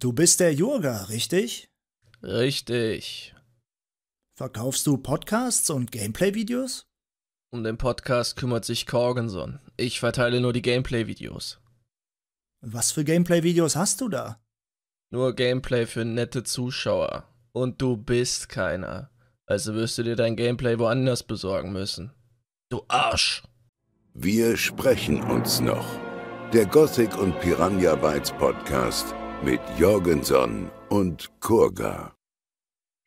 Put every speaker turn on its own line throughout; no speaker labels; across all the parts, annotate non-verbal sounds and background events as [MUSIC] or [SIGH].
Du bist der Jurga, richtig?
Richtig.
Verkaufst du Podcasts und Gameplay-Videos?
Um den Podcast kümmert sich Corgenson. Ich verteile nur die Gameplay-Videos.
Was für Gameplay-Videos hast du da?
Nur Gameplay für nette Zuschauer. Und du bist keiner. Also wirst du dir dein Gameplay woanders besorgen müssen. Du Arsch!
Wir sprechen uns noch. Der Gothic und Piranha Bytes Podcast mit Jorgenson und Kurga.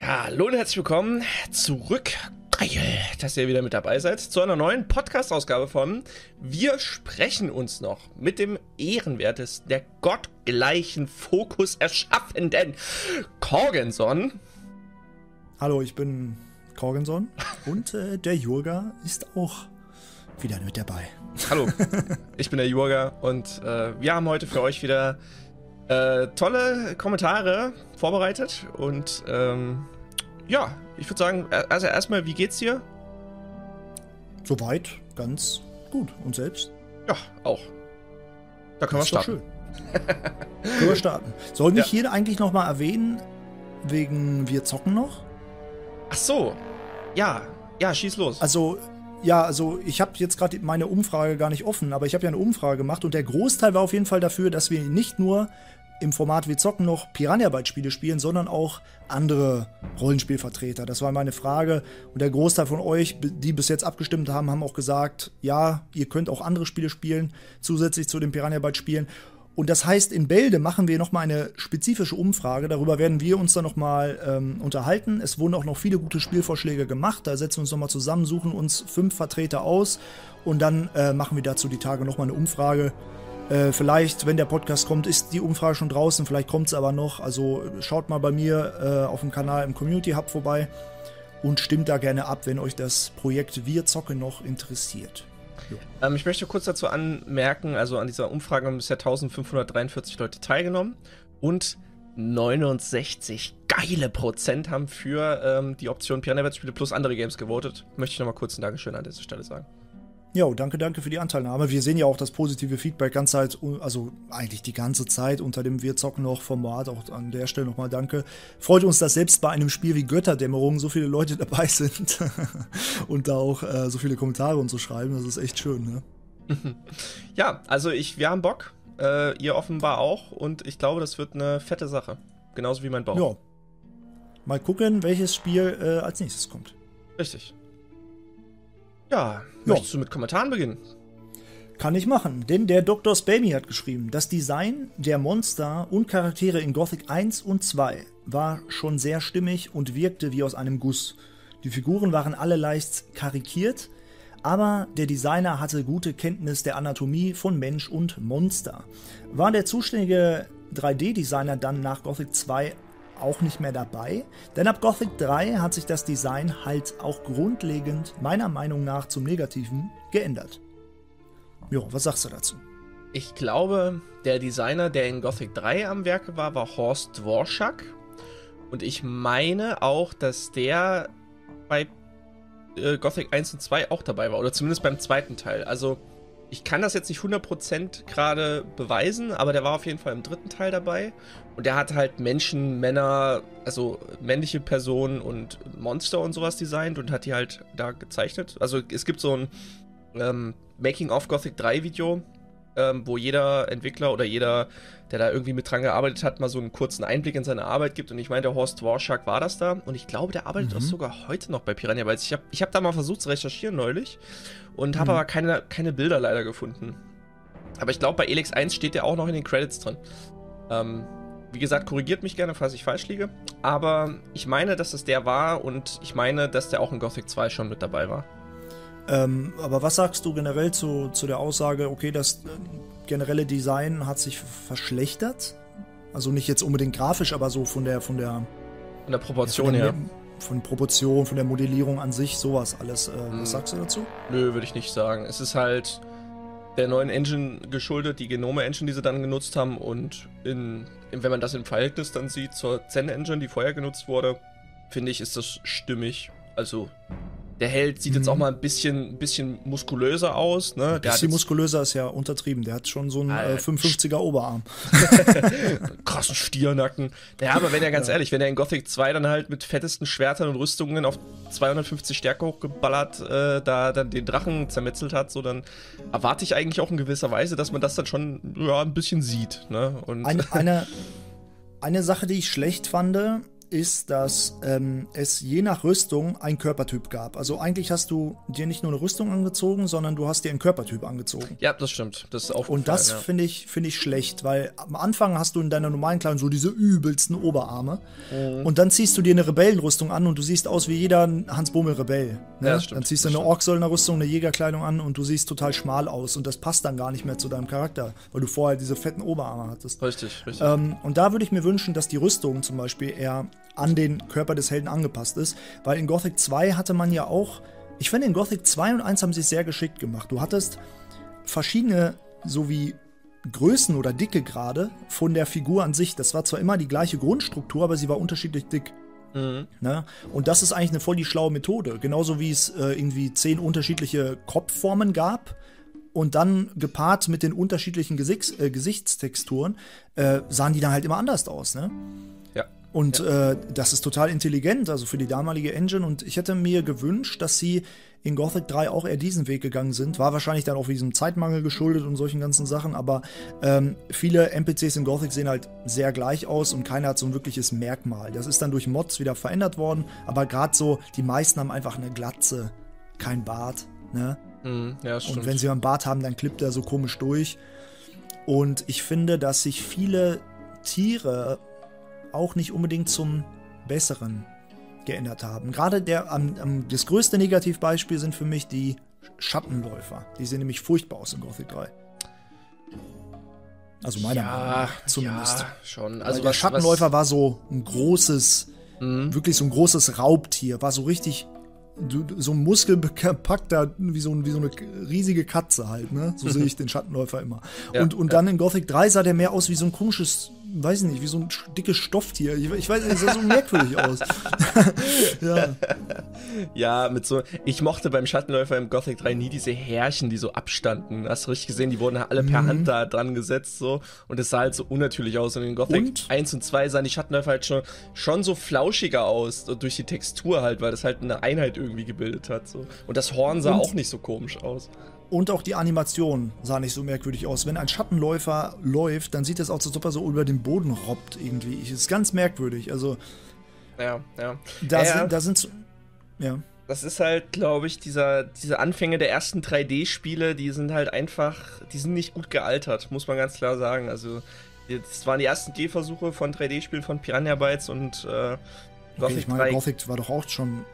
Hallo und herzlich willkommen zurück. Geil, dass ihr wieder mit dabei seid zu einer neuen Podcast-Ausgabe von Wir sprechen uns noch mit dem ehrenwertesten, der gottgleichen Fokus erschaffenden Korgenson.
Hallo, ich bin Korgenson und äh, der Jurga ist auch wieder mit dabei.
Hallo, [LAUGHS] ich bin der Jurga und äh, wir haben heute für euch wieder äh, tolle Kommentare vorbereitet und ähm, ja, ich würde sagen, also erstmal, wie geht's dir?
Soweit ganz gut. Und selbst?
Ja, auch. Da können
das
wir starten. [LAUGHS]
können wir starten. Soll mich ja. hier eigentlich nochmal erwähnen, wegen wir zocken noch?
Ach so. Ja, ja, schieß los.
Also, ja, also ich habe jetzt gerade meine Umfrage gar nicht offen, aber ich habe ja eine Umfrage gemacht und der Großteil war auf jeden Fall dafür, dass wir nicht nur im Format Wir zocken noch Piranha Bytes Spiele spielen, sondern auch andere Rollenspielvertreter. Das war meine Frage. Und der Großteil von euch, die bis jetzt abgestimmt haben, haben auch gesagt, ja, ihr könnt auch andere Spiele spielen, zusätzlich zu den Piranha Bytes Spielen. Und das heißt, in Bälde machen wir nochmal eine spezifische Umfrage. Darüber werden wir uns dann nochmal ähm, unterhalten. Es wurden auch noch viele gute Spielvorschläge gemacht. Da setzen wir uns nochmal zusammen, suchen uns fünf Vertreter aus und dann äh, machen wir dazu die Tage nochmal eine Umfrage. Äh, vielleicht, wenn der Podcast kommt, ist die Umfrage schon draußen. Vielleicht kommt es aber noch. Also schaut mal bei mir äh, auf dem Kanal im Community Hub vorbei und stimmt da gerne ab, wenn euch das Projekt Wir zocken noch interessiert.
Ähm, ich möchte kurz dazu anmerken, also an dieser Umfrage haben bisher 1543 Leute teilgenommen und 69 geile Prozent haben für ähm, die Option Piano Spiele plus andere Games gewotet. Möchte ich nochmal kurz ein Dankeschön an dieser Stelle sagen.
Ja, danke, danke für die Anteilnahme. Wir sehen ja auch das positive Feedback ganz Zeit, also eigentlich die ganze Zeit unter dem Wir zocken noch Format. Auch an der Stelle nochmal danke. Freut uns, dass selbst bei einem Spiel wie Götterdämmerung so viele Leute [LAUGHS] dabei sind [LAUGHS] und da auch äh, so viele Kommentare und so schreiben. Das ist echt schön, ne? [LAUGHS]
ja, also ich, wir haben Bock. Äh, ihr offenbar auch. Und ich glaube, das wird eine fette Sache. Genauso wie mein Bauch. Ja.
Mal gucken, welches Spiel äh, als nächstes kommt.
Richtig. Ja, möchtest du mit Kommentaren beginnen?
Kann ich machen, denn der Dr. Spamy hat geschrieben, das Design der Monster und Charaktere in Gothic 1 und 2 war schon sehr stimmig und wirkte wie aus einem Guss. Die Figuren waren alle leicht karikiert, aber der Designer hatte gute Kenntnis der Anatomie von Mensch und Monster. War der zuständige 3D-Designer dann nach Gothic 2 auch nicht mehr dabei, denn ab Gothic 3 hat sich das Design halt auch grundlegend, meiner Meinung nach, zum Negativen geändert. Jo, was sagst du dazu?
Ich glaube, der Designer, der in Gothic 3 am Werke war, war Horst Dworschak. Und ich meine auch, dass der bei äh, Gothic 1 und 2 auch dabei war. Oder zumindest beim zweiten Teil. Also, ich kann das jetzt nicht 100% gerade beweisen, aber der war auf jeden Fall im dritten Teil dabei. Und der hat halt Menschen, Männer, also männliche Personen und Monster und sowas designt und hat die halt da gezeichnet. Also es gibt so ein ähm, Making of Gothic 3 Video, ähm, wo jeder Entwickler oder jeder, der da irgendwie mit dran gearbeitet hat, mal so einen kurzen Einblick in seine Arbeit gibt. Und ich meine, der Horst Warschak war das da. Und ich glaube, der arbeitet mhm. auch sogar heute noch bei Piranha Bytes. Ich habe ich hab da mal versucht zu recherchieren neulich und habe mhm. aber keine, keine Bilder leider gefunden. Aber ich glaube, bei Elix 1 steht der auch noch in den Credits drin. Ähm, wie gesagt, korrigiert mich gerne, falls ich falsch liege. Aber ich meine, dass es der war und ich meine, dass der auch in Gothic 2 schon mit dabei war.
Ähm, aber was sagst du generell zu, zu der Aussage, okay, das äh, generelle Design hat sich verschlechtert? Also nicht jetzt unbedingt grafisch, aber so von der von der
von der Proportion her. Ja,
von Proportion, von der Modellierung an sich, sowas alles. Äh, hm. Was sagst du dazu?
Nö, würde ich nicht sagen. Es ist halt der neuen Engine geschuldet, die Genome-Engine, die sie dann genutzt haben. Und in, wenn man das im Verhältnis dann sieht zur Zen-Engine, die vorher genutzt wurde, finde ich, ist das stimmig. Also der Held sieht mhm. jetzt auch mal ein bisschen, bisschen muskulöser aus. Ne?
Der bisschen muskulöser ist ja untertrieben. Der hat schon so einen äh, 55er Oberarm. [LAUGHS]
krassen Stiernacken. Ja, aber wenn er ganz ja. ehrlich, wenn er in Gothic 2 dann halt mit fettesten Schwertern und Rüstungen auf 250 Stärke hochgeballert, äh, da dann den Drachen zermetzelt hat, so dann erwarte ich eigentlich auch in gewisser Weise, dass man das dann schon ja, ein bisschen sieht. Ne?
Und eine, [LAUGHS] eine, eine Sache, die ich schlecht fand, ist, dass ähm, es je nach Rüstung einen Körpertyp gab. Also eigentlich hast du dir nicht nur eine Rüstung angezogen, sondern du hast dir einen Körpertyp angezogen.
Ja, das stimmt. Das ist auch
Und das ja. finde ich, find ich schlecht, weil am Anfang hast du in deiner normalen Kleidung so diese übelsten Oberarme. Mhm. Und dann ziehst du dir eine Rebellenrüstung an und du siehst aus wie jeder Hans Bummel Rebell. Ne? Ja, stimmt, dann ziehst du eine Orksöldner-Rüstung, eine Jägerkleidung an und du siehst total schmal aus. Und das passt dann gar nicht mehr zu deinem Charakter, weil du vorher diese fetten Oberarme hattest.
Richtig, richtig.
Ähm, und da würde ich mir wünschen, dass die Rüstung zum Beispiel eher an den Körper des Helden angepasst ist. Weil in Gothic 2 hatte man ja auch, ich finde in Gothic 2 und 1 haben sie es sehr geschickt gemacht. Du hattest verschiedene, so wie Größen oder Dicke gerade von der Figur an sich. Das war zwar immer die gleiche Grundstruktur, aber sie war unterschiedlich dick. Mhm. Ne? Und das ist eigentlich eine voll die schlaue Methode. Genauso wie es äh, irgendwie zehn unterschiedliche Kopfformen gab und dann gepaart mit den unterschiedlichen Gesichts, äh, Gesichtstexturen äh, sahen die dann halt immer anders aus. Ne? Und ja. äh, das ist total intelligent, also für die damalige Engine. Und ich hätte mir gewünscht, dass sie in Gothic 3 auch eher diesen Weg gegangen sind. War wahrscheinlich dann auch diesem Zeitmangel geschuldet und solchen ganzen Sachen, aber ähm, viele NPCs in Gothic sehen halt sehr gleich aus und keiner hat so ein wirkliches Merkmal. Das ist dann durch Mods wieder verändert worden, aber gerade so, die meisten haben einfach eine Glatze, kein Bart, ne?
Mm, ja,
und wenn sie einen Bart haben, dann klippt er so komisch durch. Und ich finde, dass sich viele Tiere auch nicht unbedingt zum Besseren geändert haben. Gerade der, am, am, das größte Negativbeispiel sind für mich die Schattenläufer. Die sehen nämlich furchtbar aus in Gothic 3. Also meiner ja, Meinung nach zumindest. Ja,
schon.
Also der was, Schattenläufer was... war so ein großes, mhm. wirklich so ein großes Raubtier, war so richtig so ein muskelbepackter, wie so, wie so eine riesige Katze halt, ne? So sehe ich [LAUGHS] den Schattenläufer immer. Ja, und und ja. dann in Gothic 3 sah der mehr aus wie so ein komisches weiß ich nicht, wie so ein dickes Stofftier. Ich, ich weiß nicht, sah so merkwürdig [LAUGHS] aus. [LAUGHS]
ja. ja, mit so. Ich mochte beim Schattenläufer im Gothic 3 nie diese Härchen, die so abstanden. Hast du richtig gesehen, die wurden alle per mhm. Hand da dran gesetzt so. Und es sah halt so unnatürlich aus. Und in Gothic und? 1 und 2 sahen die Schattenläufer halt schon, schon so flauschiger aus. Durch die Textur halt, weil das halt eine Einheit irgendwie gebildet hat. So. Und das Horn sah und? auch nicht so komisch aus.
Und auch die Animation sah nicht so merkwürdig aus. Wenn ein Schattenläufer läuft, dann sieht es aus, als ob er so über den Boden robbt irgendwie. Das ist ganz merkwürdig. Also.
Ja, ja.
Da, ja. Sind, da sind. Ja.
Das ist halt, glaube ich, dieser, diese Anfänge der ersten 3D-Spiele, die sind halt einfach, die sind nicht gut gealtert, muss man ganz klar sagen. Also, das waren die ersten Gehversuche von 3D-Spielen von Piranha Bytes und äh,
Gothic okay, ich meine, 3. Gothic war doch auch schon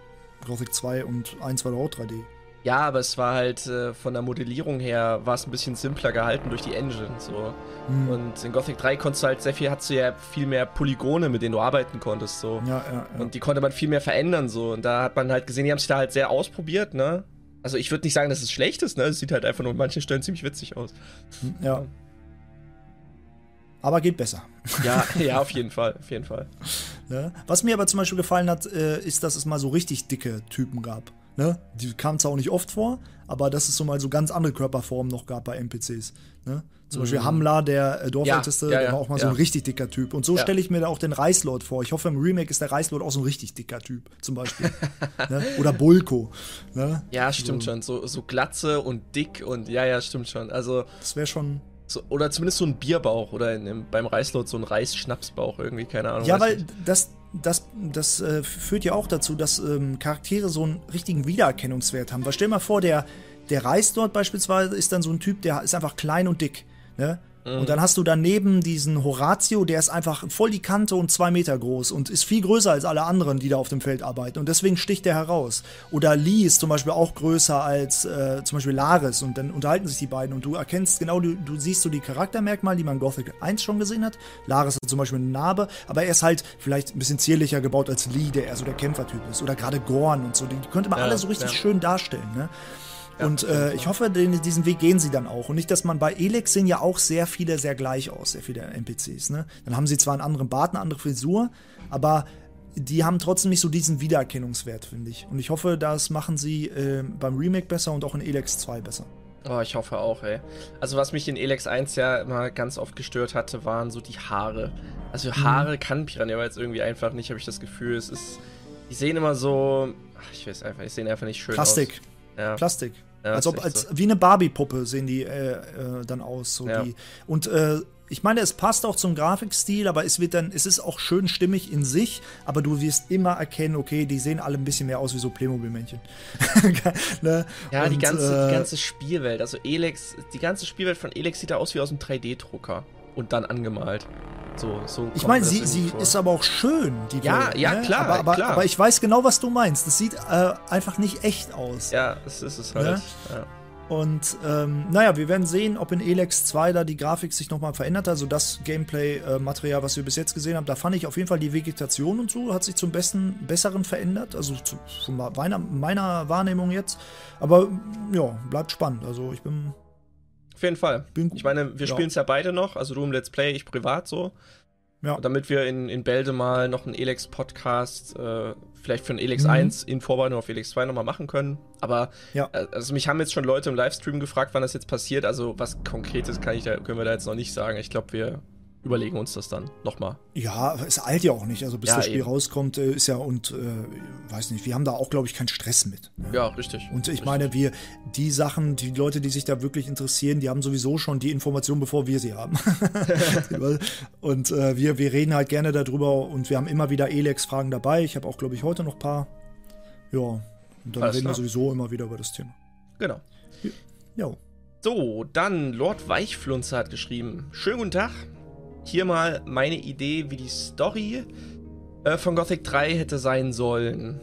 Gothic 2 und 1 war doch auch 3D.
Ja, aber es war halt äh, von der Modellierung her war es ein bisschen simpler gehalten durch die Engine. So. Mhm. Und in Gothic 3 konntest du halt sehr viel, hattest du ja viel mehr Polygone, mit denen du arbeiten konntest. So.
Ja, ja,
ja. Und die konnte man viel mehr verändern. So. Und da hat man halt gesehen, die haben sich da halt sehr ausprobiert, ne? Also ich würde nicht sagen, dass es schlecht ist, ne? Es sieht halt einfach nur an manchen Stellen ziemlich witzig aus.
Hm, ja. Aber geht besser.
Ja, [LAUGHS] ja, auf jeden Fall, auf jeden Fall.
Ne? Was mir aber zum Beispiel gefallen hat, äh, ist, dass es mal so richtig dicke Typen gab. Ne? Die kamen zwar auch nicht oft vor, aber dass es so mal so ganz andere Körperformen noch gab bei NPCs. Ne? Zum mhm. Beispiel Hamla, der äh, Dorfälteste, ja, ja, der war auch mal so ein richtig dicker Typ. Und so stelle ich mir da auch den Reißlord vor. Ich hoffe, im Remake ist der Reißlord auch so ein richtig dicker Typ, zum Beispiel. ne? [LAUGHS] Oder Bulko. Ne?
Ja, stimmt so. schon. So, so glatze und dick und ja, ja, stimmt schon. Also.
Das wäre schon.
So, oder zumindest so ein Bierbauch oder in, beim Reißlord so ein Reisschnapsbauch irgendwie, keine Ahnung.
Ja, weil das, das, das äh, führt ja auch dazu, dass ähm, Charaktere so einen richtigen Wiedererkennungswert haben. Weil stell mal vor, der, der Reis dort beispielsweise ist dann so ein Typ, der ist einfach klein und dick. Ne? Und dann hast du daneben diesen Horatio, der ist einfach voll die Kante und zwei Meter groß und ist viel größer als alle anderen, die da auf dem Feld arbeiten. Und deswegen sticht der heraus. Oder Lee ist zum Beispiel auch größer als äh, zum Beispiel Laris und dann unterhalten sich die beiden und du erkennst genau, du, du siehst so die Charaktermerkmale, die man Gothic 1 schon gesehen hat. Laris hat zum Beispiel eine Narbe, aber er ist halt vielleicht ein bisschen zierlicher gebaut als Lee, der eher so der Kämpfertyp ist. Oder gerade Gorn und so. Die, die könnte man ja, alle so richtig ja. schön darstellen. Ne? Und äh, ich hoffe, den, diesen Weg gehen sie dann auch. Und nicht, dass man bei Elex sehen ja auch sehr viele sehr gleich aus, sehr viele NPCs. Ne? Dann haben sie zwar einen anderen Bart, eine andere Frisur, aber die haben trotzdem nicht so diesen Wiedererkennungswert, finde ich. Und ich hoffe, das machen sie äh, beim Remake besser und auch in Elex 2 besser.
Oh, ich hoffe auch, ey. Also was mich in Elex 1 ja immer ganz oft gestört hatte, waren so die Haare. Also mhm. Haare mhm. kann Piranha jetzt irgendwie einfach nicht, habe ich das Gefühl. Es ist, die sehen immer so, ich weiß einfach, die sehen einfach nicht schön
Plastik.
aus.
Plastik. Ja. Plastik. Ja, als ob, als so. wie eine Barbie-Puppe sehen die äh, äh, dann aus. So ja. die. Und äh, ich meine, es passt auch zum Grafikstil, aber es wird dann, es ist auch schön stimmig in sich, aber du wirst immer erkennen, okay, die sehen alle ein bisschen mehr aus wie so Playmobil-Männchen. [LAUGHS]
ne? Ja, Und, die, ganze, äh, die ganze Spielwelt, also Elex, die ganze Spielwelt von Elex sieht da aus wie aus einem 3D-Drucker und dann angemalt. So, so
ich meine, sie, sie ist aber auch schön, die
Ja, Welt, ja, ne? klar,
aber, aber,
klar.
Aber ich weiß genau, was du meinst. Das sieht äh, einfach nicht echt aus.
Ja, es ist es halt. Ne? Ja.
Und ähm, naja, wir werden sehen, ob in Elex 2 da die Grafik sich nochmal verändert hat. Also das Gameplay-Material, was wir bis jetzt gesehen haben, da fand ich auf jeden Fall die Vegetation und so hat sich zum besten, besseren verändert. Also zu, von meiner, meiner Wahrnehmung jetzt. Aber ja, bleibt spannend. Also ich bin.
Auf jeden Fall. Bin, ich meine, wir ja. spielen es ja beide noch. Also du im Let's Play, ich privat so. Ja. Damit wir in, in Bälde mal noch einen Elex-Podcast, äh, vielleicht für einen Elex mhm. 1 in Vorbereitung auf Elex 2 nochmal machen können. Aber ja. äh, also mich haben jetzt schon Leute im Livestream gefragt, wann das jetzt passiert. Also was Konkretes kann ich da, können wir da jetzt noch nicht sagen. Ich glaube, wir überlegen uns das dann nochmal.
Ja, es eilt ja auch nicht. Also bis ja, das Spiel eben. rauskommt, äh, ist ja und äh, weiß nicht, wir haben da auch, glaube ich, keinen Stress mit.
Ne? Ja, richtig.
Und ich
richtig.
meine, wir, die Sachen, die Leute, die sich da wirklich interessieren, die haben sowieso schon die Informationen, bevor wir sie haben. [LAUGHS] und äh, wir, wir reden halt gerne darüber und wir haben immer wieder Elex-Fragen dabei. Ich habe auch, glaube ich, heute noch ein paar. Ja, und dann Alles reden klar. wir sowieso immer wieder über das Thema.
Genau.
Ja.
So, dann Lord Weichflunzer hat geschrieben. Schönen guten Tag hier mal meine Idee, wie die Story äh, von Gothic 3 hätte sein sollen.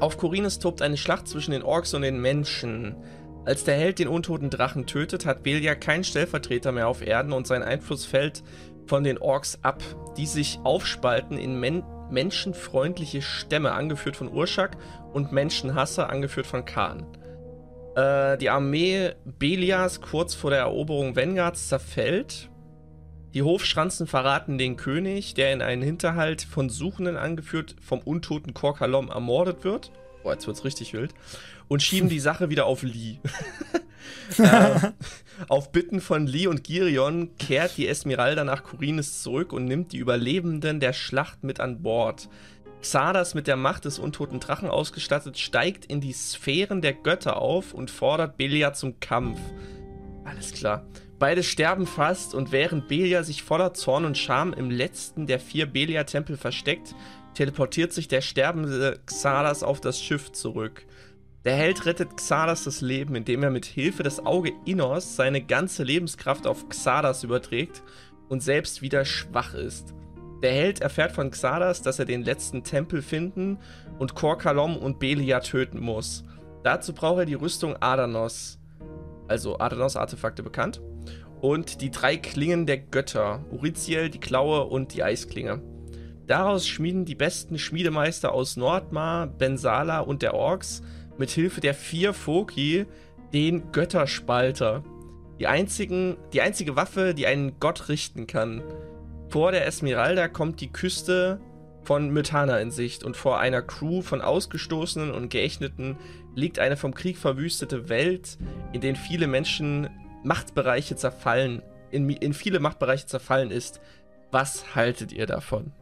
Auf Korinnes tobt eine Schlacht zwischen den Orks und den Menschen. Als der Held den untoten Drachen tötet, hat Belia keinen Stellvertreter mehr auf Erden und sein Einfluss fällt von den Orks ab, die sich aufspalten in men menschenfreundliche Stämme, angeführt von Urshak, und Menschenhasser, angeführt von Khan. Äh, die Armee Belias kurz vor der Eroberung Vengards zerfällt die Hofschranzen verraten den König, der in einen Hinterhalt von Suchenden angeführt vom untoten Korkalom ermordet wird. Boah, jetzt wird's richtig wild. Und schieben die Sache wieder auf Lee. [LAUGHS] äh, auf Bitten von Lee und Girion kehrt die Esmeralda nach Kurines zurück und nimmt die Überlebenden der Schlacht mit an Bord. Xardas mit der Macht des untoten Drachen ausgestattet, steigt in die Sphären der Götter auf und fordert Belia zum Kampf. Alles klar. Beide sterben fast und während Belia sich voller Zorn und Scham im letzten der vier Belia-Tempel versteckt, teleportiert sich der sterbende Xardas auf das Schiff zurück. Der Held rettet Xardas das Leben, indem er mit Hilfe des Auge Innos seine ganze Lebenskraft auf Xardas überträgt und selbst wieder schwach ist. Der Held erfährt von Xardas, dass er den letzten Tempel finden und Korkalom und Belia töten muss. Dazu braucht er die Rüstung Adanos, also Adanos-Artefakte bekannt, und die drei Klingen der Götter, Uriziel, die Klaue und die Eisklinge. Daraus schmieden die besten Schmiedemeister aus Nordmar, Bensala und der Orks mit Hilfe der vier Foki den Götterspalter. Die, einzigen, die einzige Waffe, die einen Gott richten kann. Vor der Esmeralda kommt die Küste von Mythana in Sicht und vor einer Crew von Ausgestoßenen und Geächteten liegt eine vom Krieg verwüstete Welt, in der viele Menschen Machtbereiche zerfallen, in, in viele Machtbereiche zerfallen ist. Was haltet ihr davon?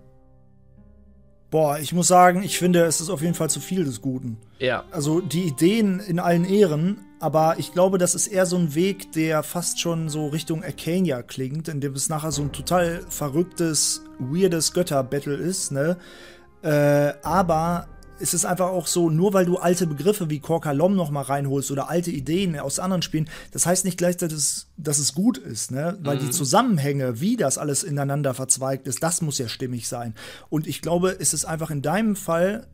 Boah, ich muss sagen, ich finde, es ist auf jeden Fall zu viel des Guten.
Ja.
Also die Ideen in allen Ehren, aber ich glaube, das ist eher so ein Weg, der fast schon so Richtung Arcania klingt, in dem es nachher so ein total verrücktes, weirdes Götterbattle ist, ne? Äh, aber ist es einfach auch so, nur weil du alte Begriffe wie Korkalom noch mal reinholst oder alte Ideen aus anderen Spielen, das heißt nicht gleichzeitig, dass, dass es gut ist, ne? Weil mhm. die Zusammenhänge, wie das alles ineinander verzweigt ist, das muss ja stimmig sein. Und ich glaube, es ist einfach in deinem Fall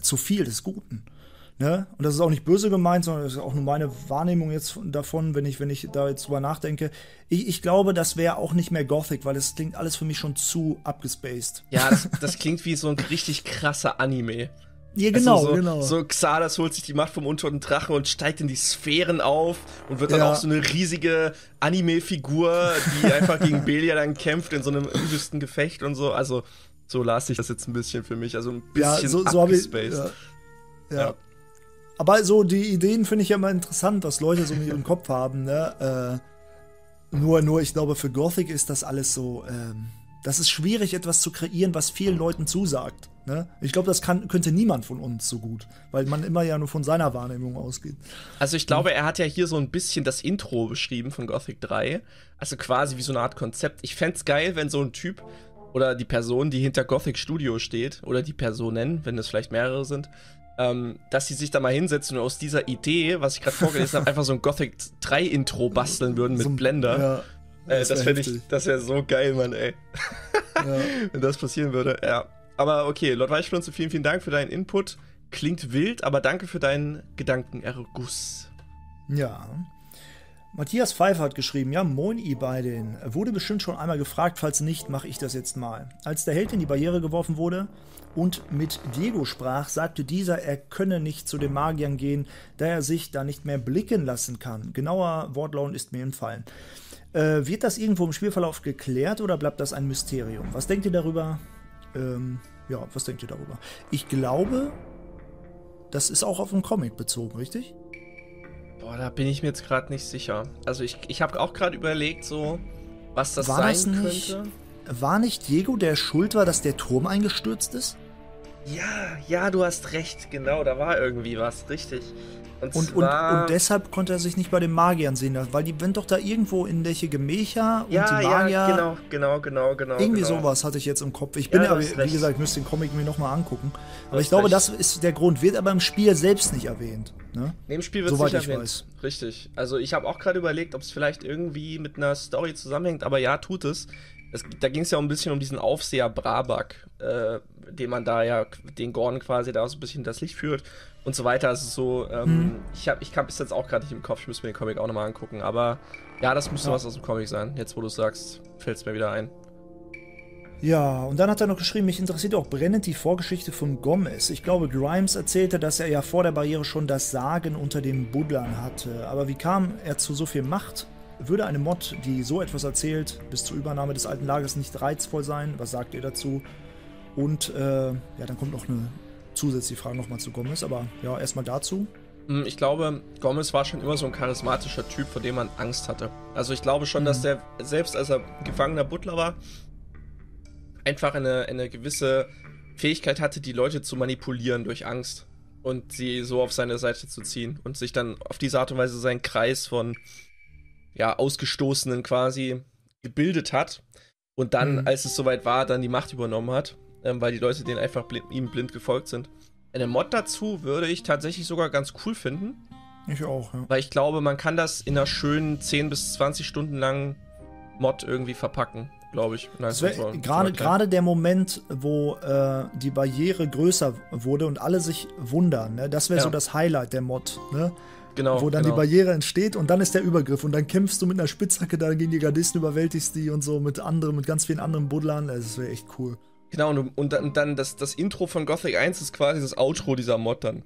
zu viel des Guten. Ne? Und das ist auch nicht böse gemeint, sondern das ist auch nur meine Wahrnehmung jetzt davon, wenn ich, wenn ich da jetzt drüber nachdenke. Ich, ich glaube, das wäre auch nicht mehr Gothic, weil das klingt alles für mich schon zu abgespaced.
Ja, das, [LAUGHS] das klingt wie so ein richtig krasser Anime.
Ja, genau,
also so,
genau.
So Xardas holt sich die Macht vom untoten Drachen und steigt in die Sphären auf und wird dann ja. auch so eine riesige Anime-Figur, die [LAUGHS] einfach gegen Belia dann kämpft in so einem übelsten Gefecht und so. Also, so las ich das jetzt ein bisschen für mich. Also ein bisschen
ja, so, so ich, ja. ja. ja. Aber so die Ideen finde ich ja immer interessant, was Leute so mit ihrem [LAUGHS] Kopf haben. Ne? Äh, nur, nur, ich glaube, für Gothic ist das alles so. Ähm, das ist schwierig, etwas zu kreieren, was vielen Leuten zusagt. Ne? Ich glaube, das kann, könnte niemand von uns so gut, weil man immer ja nur von seiner Wahrnehmung ausgeht.
Also ich glaube, er hat ja hier so ein bisschen das Intro beschrieben von Gothic 3. Also quasi wie so eine Art Konzept. Ich fände es geil, wenn so ein Typ oder die Person, die hinter Gothic Studio steht, oder die Personen, wenn es vielleicht mehrere sind, ähm, dass sie sich da mal hinsetzen und aus dieser Idee, was ich gerade vorgelesen habe, einfach so ein Gothic 3 Intro basteln würden mit so, Blender. Ja, das, äh, das finde ich, das wäre so geil, Mann, ey. Ja. [LAUGHS] Wenn das passieren würde, ja. Aber okay, Lord Weichflunze, vielen, vielen Dank für deinen Input. Klingt wild, aber danke für deinen Gedankenerguss.
Ja. Matthias Pfeiffer hat geschrieben, ja, moin ihr beiden. Wurde bestimmt schon einmal gefragt, falls nicht, mache ich das jetzt mal. Als der Held in die Barriere geworfen wurde und mit Diego sprach, sagte dieser, er könne nicht zu den Magiern gehen, da er sich da nicht mehr blicken lassen kann. Genauer Wortlaut ist mir entfallen. Äh, wird das irgendwo im Spielverlauf geklärt oder bleibt das ein Mysterium? Was denkt ihr darüber? Ähm, ja, was denkt ihr darüber? Ich glaube, das ist auch auf einen Comic bezogen, richtig?
Boah, da bin ich mir jetzt gerade nicht sicher. Also ich, ich habe auch gerade überlegt, so, was das
war
sein
das nicht, könnte. War nicht Diego, der schuld war, dass der Turm eingestürzt ist?
Ja, ja, du hast recht, genau, da war irgendwie was, richtig.
Und, und, und, und, deshalb konnte er sich nicht bei den Magiern sehen, weil die sind doch da irgendwo in welche Gemächer
ja, und die Magier. Ja, genau, genau, genau, genau.
Irgendwie
genau.
sowas hatte ich jetzt im Kopf. Ich bin ja, aber, wie gesagt, ich müsste den Comic mir nochmal angucken. Aber ich glaube, recht. das ist der Grund, wird aber im Spiel selbst nicht erwähnt. Ne?
Neben Spiel wird es nicht erwähnt. Weiß. Richtig. Also ich habe auch gerade überlegt, ob es vielleicht irgendwie mit einer Story zusammenhängt, aber ja, tut es. Es da ging es ja ein bisschen um diesen Aufseher Brabak, äh, den man da ja, den Gordon quasi da so ein bisschen das Licht führt und so weiter. Also so, ähm, hm. ich, hab, ich kann bis jetzt auch gerade nicht im Kopf, ich muss mir den Comic auch nochmal angucken. Aber ja, das müsste ja. was aus dem Comic sein. Jetzt, wo du es sagst, fällt es mir wieder ein.
Ja, und dann hat er noch geschrieben, mich interessiert auch brennend die Vorgeschichte von Gomez. Ich glaube, Grimes erzählte, dass er ja vor der Barriere schon das Sagen unter den Buddlern hatte. Aber wie kam er zu so viel Macht? Würde eine Mod, die so etwas erzählt, bis zur Übernahme des alten Lagers nicht reizvoll sein? Was sagt ihr dazu? Und äh, ja, dann kommt noch eine zusätzliche Frage nochmal zu Gomez, aber ja, erstmal dazu.
Hm, ich glaube, Gomez war schon immer so ein charismatischer Typ, vor dem man Angst hatte. Also ich glaube schon, mhm. dass der, selbst als er gefangener Butler war, einfach eine, eine gewisse Fähigkeit hatte, die Leute zu manipulieren durch Angst und sie so auf seine Seite zu ziehen und sich dann auf diese Art und Weise seinen Kreis von ja, Ausgestoßenen quasi gebildet hat und dann, mhm. als es soweit war, dann die Macht übernommen hat ähm, weil die Leute denen einfach blind, ihm blind gefolgt sind. Eine Mod dazu würde ich tatsächlich sogar ganz cool finden.
Ich auch, ja.
Weil ich glaube, man kann das in einer schönen 10 bis 20 Stunden langen Mod irgendwie verpacken, glaube ich.
Gerade gerade der Moment, wo äh, die Barriere größer wurde und alle sich wundern, ne? das wäre ja. so das Highlight der Mod. Ne? Genau, wo dann genau. die Barriere entsteht und dann ist der Übergriff und dann kämpfst du mit einer Spitzhacke da gegen die Gardisten, überwältigst die und so mit anderen, mit ganz vielen anderen Buddlern. Das wäre echt cool.
Genau, und, und dann, dann das, das Intro von Gothic 1 ist quasi das Outro dieser Mod dann.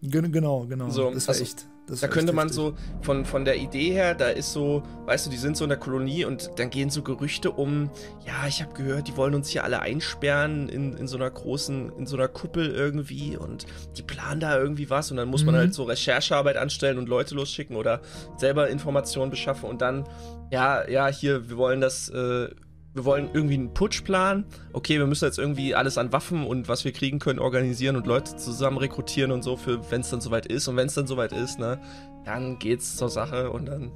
Genau, genau.
So, das war also, echt. Das da könnte man so von, von der Idee her, da ist so, weißt du, die sind so in der Kolonie und dann gehen so Gerüchte um, ja, ich habe gehört, die wollen uns hier alle einsperren in, in so einer großen, in so einer Kuppel irgendwie und die planen da irgendwie was und dann muss mhm. man halt so Recherchearbeit anstellen und Leute losschicken oder selber Informationen beschaffen und dann, ja, ja, hier, wir wollen das äh, wir wollen irgendwie einen Putsch planen. Okay, wir müssen jetzt irgendwie alles an Waffen und was wir kriegen können organisieren und Leute zusammen rekrutieren und so, für wenn es dann soweit ist. Und wenn es dann soweit ist, ne, dann geht's zur Sache und dann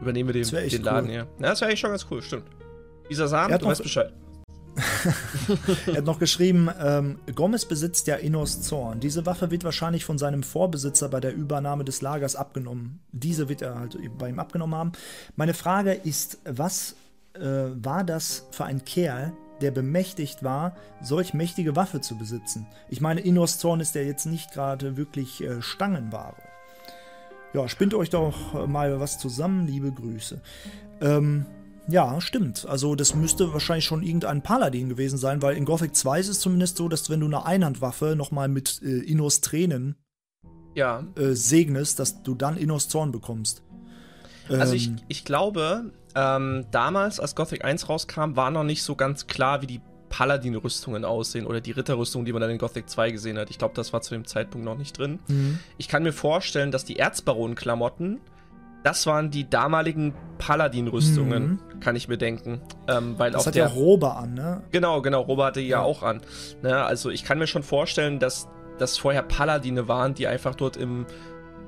übernehmen wir den, den Laden cool. hier. Ja, das wäre eigentlich schon ganz cool, stimmt. Dieser Samen, du weißt Bescheid. [LAUGHS]
er hat noch geschrieben, ähm, Gomez besitzt ja Innos Zorn. Diese Waffe wird wahrscheinlich von seinem Vorbesitzer bei der Übernahme des Lagers abgenommen. Diese wird er halt bei ihm abgenommen haben. Meine Frage ist, was äh, war das für ein Kerl, der bemächtigt war, solch mächtige Waffe zu besitzen. Ich meine, Innos Zorn ist ja jetzt nicht gerade wirklich äh, Stangenware. Ja, spinnt euch doch mal was zusammen, liebe Grüße. Ähm, ja, stimmt. Also das müsste wahrscheinlich schon irgendein Paladin gewesen sein, weil in Gothic 2 ist es zumindest so, dass wenn du eine Einhandwaffe nochmal mit äh, Innos Tränen
ja.
äh, segnest, dass du dann Innos Zorn bekommst.
Also ich, ähm, ich glaube, ähm, damals, als Gothic 1 rauskam, war noch nicht so ganz klar, wie die Paladin-Rüstungen aussehen oder die Ritterrüstung, die man dann in Gothic 2 gesehen hat. Ich glaube, das war zu dem Zeitpunkt noch nicht drin.
Mhm.
Ich kann mir vorstellen, dass die Erzbaron-Klamotten, das waren die damaligen Paladin-Rüstungen, kann ich mir denken. Ähm, weil
Mhm. Das
auch
hat
der,
ja Robe an, ne?
Genau, genau, Robert hatte ja,
Ja.
auch an. Ne, also ich kann mir schon vorstellen, dass das vorher Paladine waren, die einfach dort im,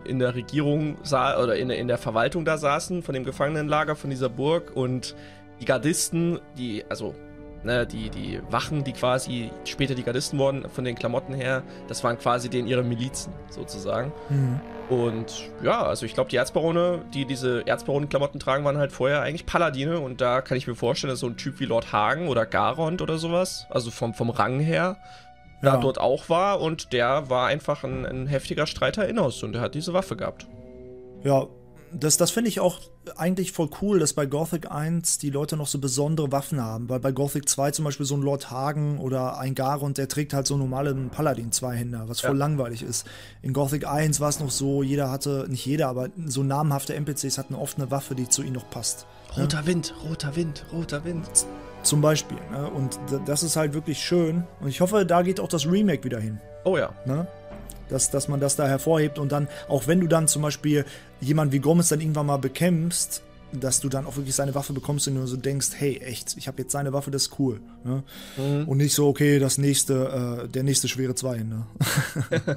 in der Regierung sa oder in, in der Verwaltung da saßen, von dem Gefangenenlager von dieser Burg und die Gardisten, die, also ne, die, die Wachen, die quasi später die Gardisten wurden, von den Klamotten her, das waren quasi denen ihre Milizen sozusagen.
Mhm.
Und ja, also ich glaube, die Erzbarone, die diese Erzbaronen-Klamotten tragen, waren halt vorher eigentlich Paladine. Und da kann ich mir vorstellen, dass so ein Typ wie Lord Hagen oder Garond oder sowas, also vom, vom Rang her,
Ja.
dort auch war. Und der war einfach ein, ein heftiger Streiter Innos und der hat diese Waffe gehabt.
Ja, das, das finde ich auch eigentlich voll cool, dass bei Gothic 1 die Leute noch so besondere Waffen haben. Weil bei Gothic 2 zum Beispiel so ein Lord Hagen oder ein Garond, der trägt halt so normalen Paladin-Zweihänder, was voll
Ja.
langweilig ist. In Gothic 1 war es noch so, jeder hatte, nicht jeder, aber so namhafte NPCs hatten oft eine Waffe, die zu ihnen noch passt.
Roter Wind, roter Wind, roter Wind.
Zum Beispiel. Ne? Und das ist halt wirklich schön. Und ich hoffe, da geht auch das Remake wieder hin.
Oh ja.
Ne? Dass, dass man das da hervorhebt und dann, auch wenn du dann zum Beispiel jemanden wie Gomez dann irgendwann mal bekämpfst, dass du dann auch wirklich seine Waffe bekommst und du so denkst, hey, echt, ich habe jetzt seine Waffe, das ist cool. Ne? Und nicht so, okay, das nächste, äh, der nächste schwere Zwei. Ne? [LAUGHS]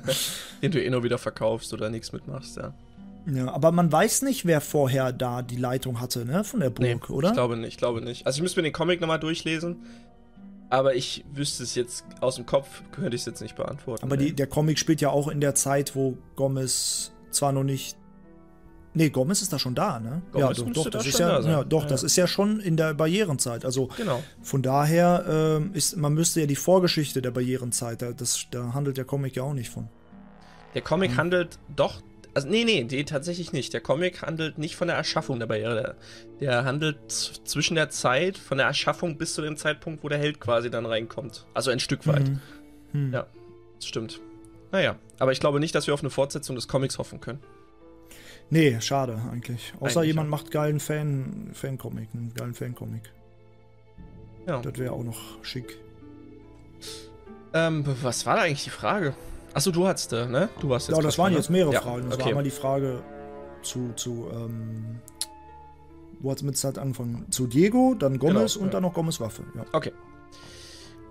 Den du eh nur wieder verkaufst oder nichts mitmachst, ja.
Ja, aber man weiß nicht, wer vorher da die Leitung hatte, ne, von der Burg, oder?
Ich glaube nicht, ich glaube nicht. Also ich müsste mir den Comic nochmal durchlesen. Aber ich wüsste es jetzt aus dem Kopf, könnte ich es jetzt nicht beantworten.
aber die, der Comic spielt ja auch in der Zeit, wo Gomez zwar noch nicht. Nee, Gomez ist da schon da, ne?
Gomez
ja, doch, doch,
da
das ist
schon
ja,
da
ja, doch,
Ja,
das ist ja schon in der Barrierenzeit. Also
Genau.
Von daher ähm, ist, man müsste ja die Vorgeschichte der Barrierenzeit, da, das, da handelt der Comic ja auch nicht von.
Der Comic
Mhm.
handelt doch. Also, nee, nee, nee, tatsächlich nicht. Der Comic handelt nicht von der Erschaffung der Barriere. Der, handelt zwischen der Zeit, von der Erschaffung bis zu dem Zeitpunkt, wo der Held quasi dann reinkommt. Also ein Stück weit.
Mhm. Hm.
Ja, das stimmt. Naja, aber ich glaube nicht, dass wir auf eine Fortsetzung des Comics hoffen können.
Nee, schade eigentlich. Außer
Eigentlich,
jemand
ja.
macht geilen Fan, Fan-Comic, einen geilen Fan-Comic.
Ja.
Das wäre auch noch schick.
Ähm, was war da eigentlich die Frage? Achso, du hattest, äh, ne? Du warst jetzt.
Ja, das waren jetzt
ne?
mehrere
ja,
Fragen. Das war
Okay.
einmal die Frage zu, zu ähm, wo hat es mit Zeit angefangen? Zu Diego, dann Gomez
Genau,
und
ja.
dann noch Gomez Waffe. Ja.
Okay.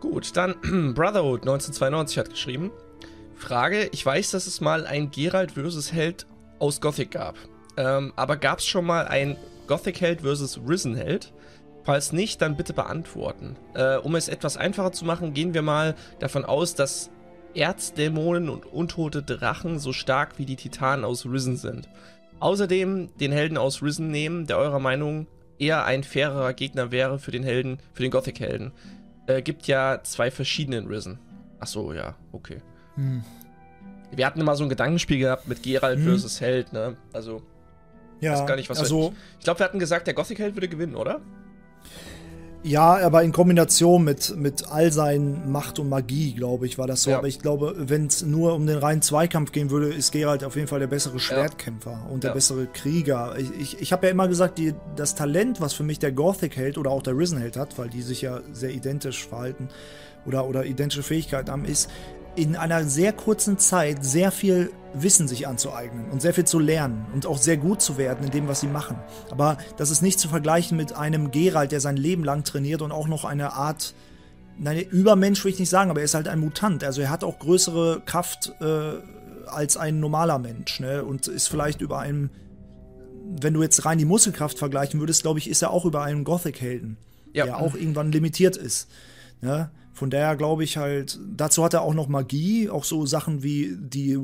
Gut, dann [CLEARS THROAT] Brotherhood 1992 hat geschrieben. Frage, ich weiß, dass es mal ein Geralt versus Held aus Gothic gab. Ähm, aber gab es schon mal ein Gothic-Held versus Risen-Held? Falls nicht, dann bitte beantworten. Äh, um es etwas einfacher zu machen, gehen wir mal davon aus, dass Erzdämonen und untote Drachen so stark wie die Titanen aus Risen sind. Außerdem den Helden aus Risen nehmen, der eurer Meinung eher ein fairerer Gegner wäre für den Helden, für den Gothic-Helden. Äh, gibt ja zwei verschiedene in Risen. Ach so, ja, okay.
Hm.
Wir hatten immer so ein Gedankenspiel gehabt mit Geralt
Hm.
versus Held, ne? Also,
ja,
weiß gar nicht, was
also,
ich glaube, wir hatten gesagt, der Gothic-Held würde gewinnen, oder?
Ja, aber in Kombination mit, mit all seinen Macht und Magie, glaube ich, war das so.
Ja.
Aber ich glaube, wenn es nur um den reinen Zweikampf gehen würde, ist Geralt auf jeden Fall der bessere Schwertkämpfer und der
Ja.
bessere Krieger. Ich, ich, ich habe ja immer gesagt, die, das Talent, was für mich der Gothic-Held oder auch der Risen-Held hat, weil die sich ja sehr identisch verhalten oder, oder identische Fähigkeiten haben, ist, in einer sehr kurzen Zeit sehr viel Wissen sich anzueignen und sehr viel zu lernen und auch sehr gut zu werden in dem, was sie machen. Aber das ist nicht zu vergleichen mit einem Geralt, der sein Leben lang trainiert und auch noch eine Art, nein, Übermensch will ich nicht sagen, aber er ist halt ein Mutant. Also er hat auch größere Kraft äh, als ein normaler Mensch ne? und ist vielleicht über einem, wenn du jetzt rein die Muskelkraft vergleichen würdest, glaube ich, ist er auch über einem Gothic-Helden,
Ja.
der auch irgendwann limitiert ist. Ne? Von daher glaube ich halt, dazu hat er auch noch Magie, auch so Sachen wie die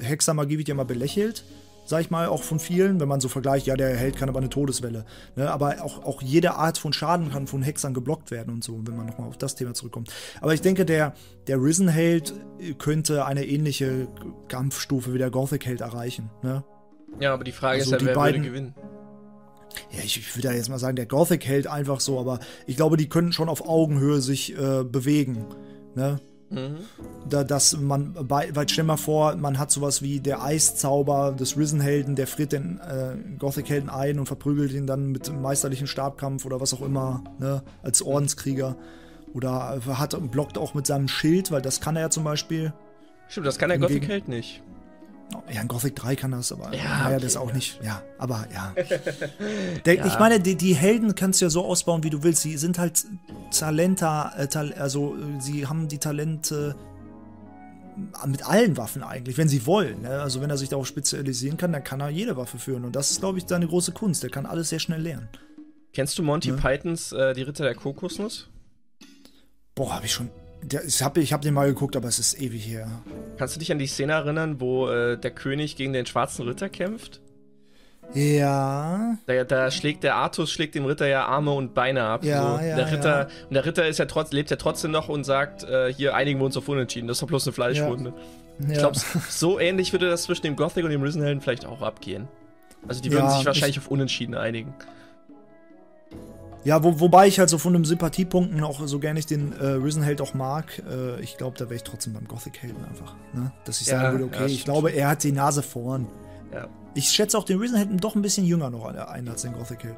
Hexermagie wird ja mal belächelt, sag ich mal, auch von vielen, wenn man so vergleicht, ja, der Held kann aber eine Todeswelle. Ne? Aber auch, auch jede Art von Schaden kann von Hexern geblockt werden und so, wenn man nochmal auf das Thema zurückkommt. Aber ich denke, der, der Risen-Held könnte eine ähnliche Kampfstufe wie der Gothic-Held erreichen. Ne?
Ja, aber die Frage
Also
ist
die
wer
beiden-
würde gewinnen?
Ja, ich, ich würde ja jetzt mal sagen, der Gothic hält einfach so, aber ich glaube, die können schon auf Augenhöhe sich äh, bewegen. Ne?
Mhm.
Da, dass man, bei, weil stell mal vor, man hat sowas wie der Eiszauber des Risen-Helden, der friert den äh, Gothic-Helden ein und verprügelt ihn dann mit einem meisterlichen Stabkampf oder was auch immer, ne? als Ordenskrieger. Oder hat, blockt auch mit seinem Schild, weil das kann er ja zum Beispiel.
Stimmt, das kann der Gothic-Held nicht.
Ja, in Gothic 3 kann das, aber
ja,
naja,
okay,
das auch
ja.
nicht. Ja, aber ja. [LAUGHS] Der,
Ja.
Ich meine, die, die Helden kannst du ja so ausbauen, wie du willst. Sie sind halt Talenter, äh, Tal also äh, sie haben die Talente äh, mit allen Waffen eigentlich, wenn sie wollen. Ne? Also wenn er sich darauf spezialisieren kann, dann kann er jede Waffe führen. Und das ist, glaube ich, seine große Kunst. Der kann alles sehr schnell lernen.
Kennst du Monty
Ja.
Pythons äh, Die Ritter der Kokosnuss?
Boah, habe ich schon. Der, ich habe ich hab den mal geguckt, aber es ist ewig her.
Kannst du dich an die Szene erinnern, wo äh, der König gegen den schwarzen Ritter kämpft?
Ja.
Da, da schlägt der Artus schlägt dem Ritter ja Arme und Beine ab.
Ja,
so.
ja,
der Ritter,
ja.
Und der Ritter ist ja trotz, lebt ja trotzdem noch und sagt, äh, hier einigen wir uns auf Unentschieden, das ist doch bloß eine Fleischwunde.
ja.
Ich glaube, [LAUGHS] so ähnlich würde das zwischen dem Gothic und dem Risen-Helden vielleicht auch abgehen. Also die würden sich wahrscheinlich
ich-
auf Unentschieden einigen.
Ja, wo, wobei ich halt so von den Sympathiepunkten auch so gerne ich den äh, Risen-Held auch mag. Äh, ich glaube, da wäre ich trotzdem beim Gothic-Helden einfach. Ne? Dass ich
Ja,
sagen würde,
ja,
okay, ich
stimmt.
glaube, er hat die Nase vorn.
Ja.
Ich schätze auch den Risen-Helden doch ein bisschen jünger noch ein als den Gothic-Helden.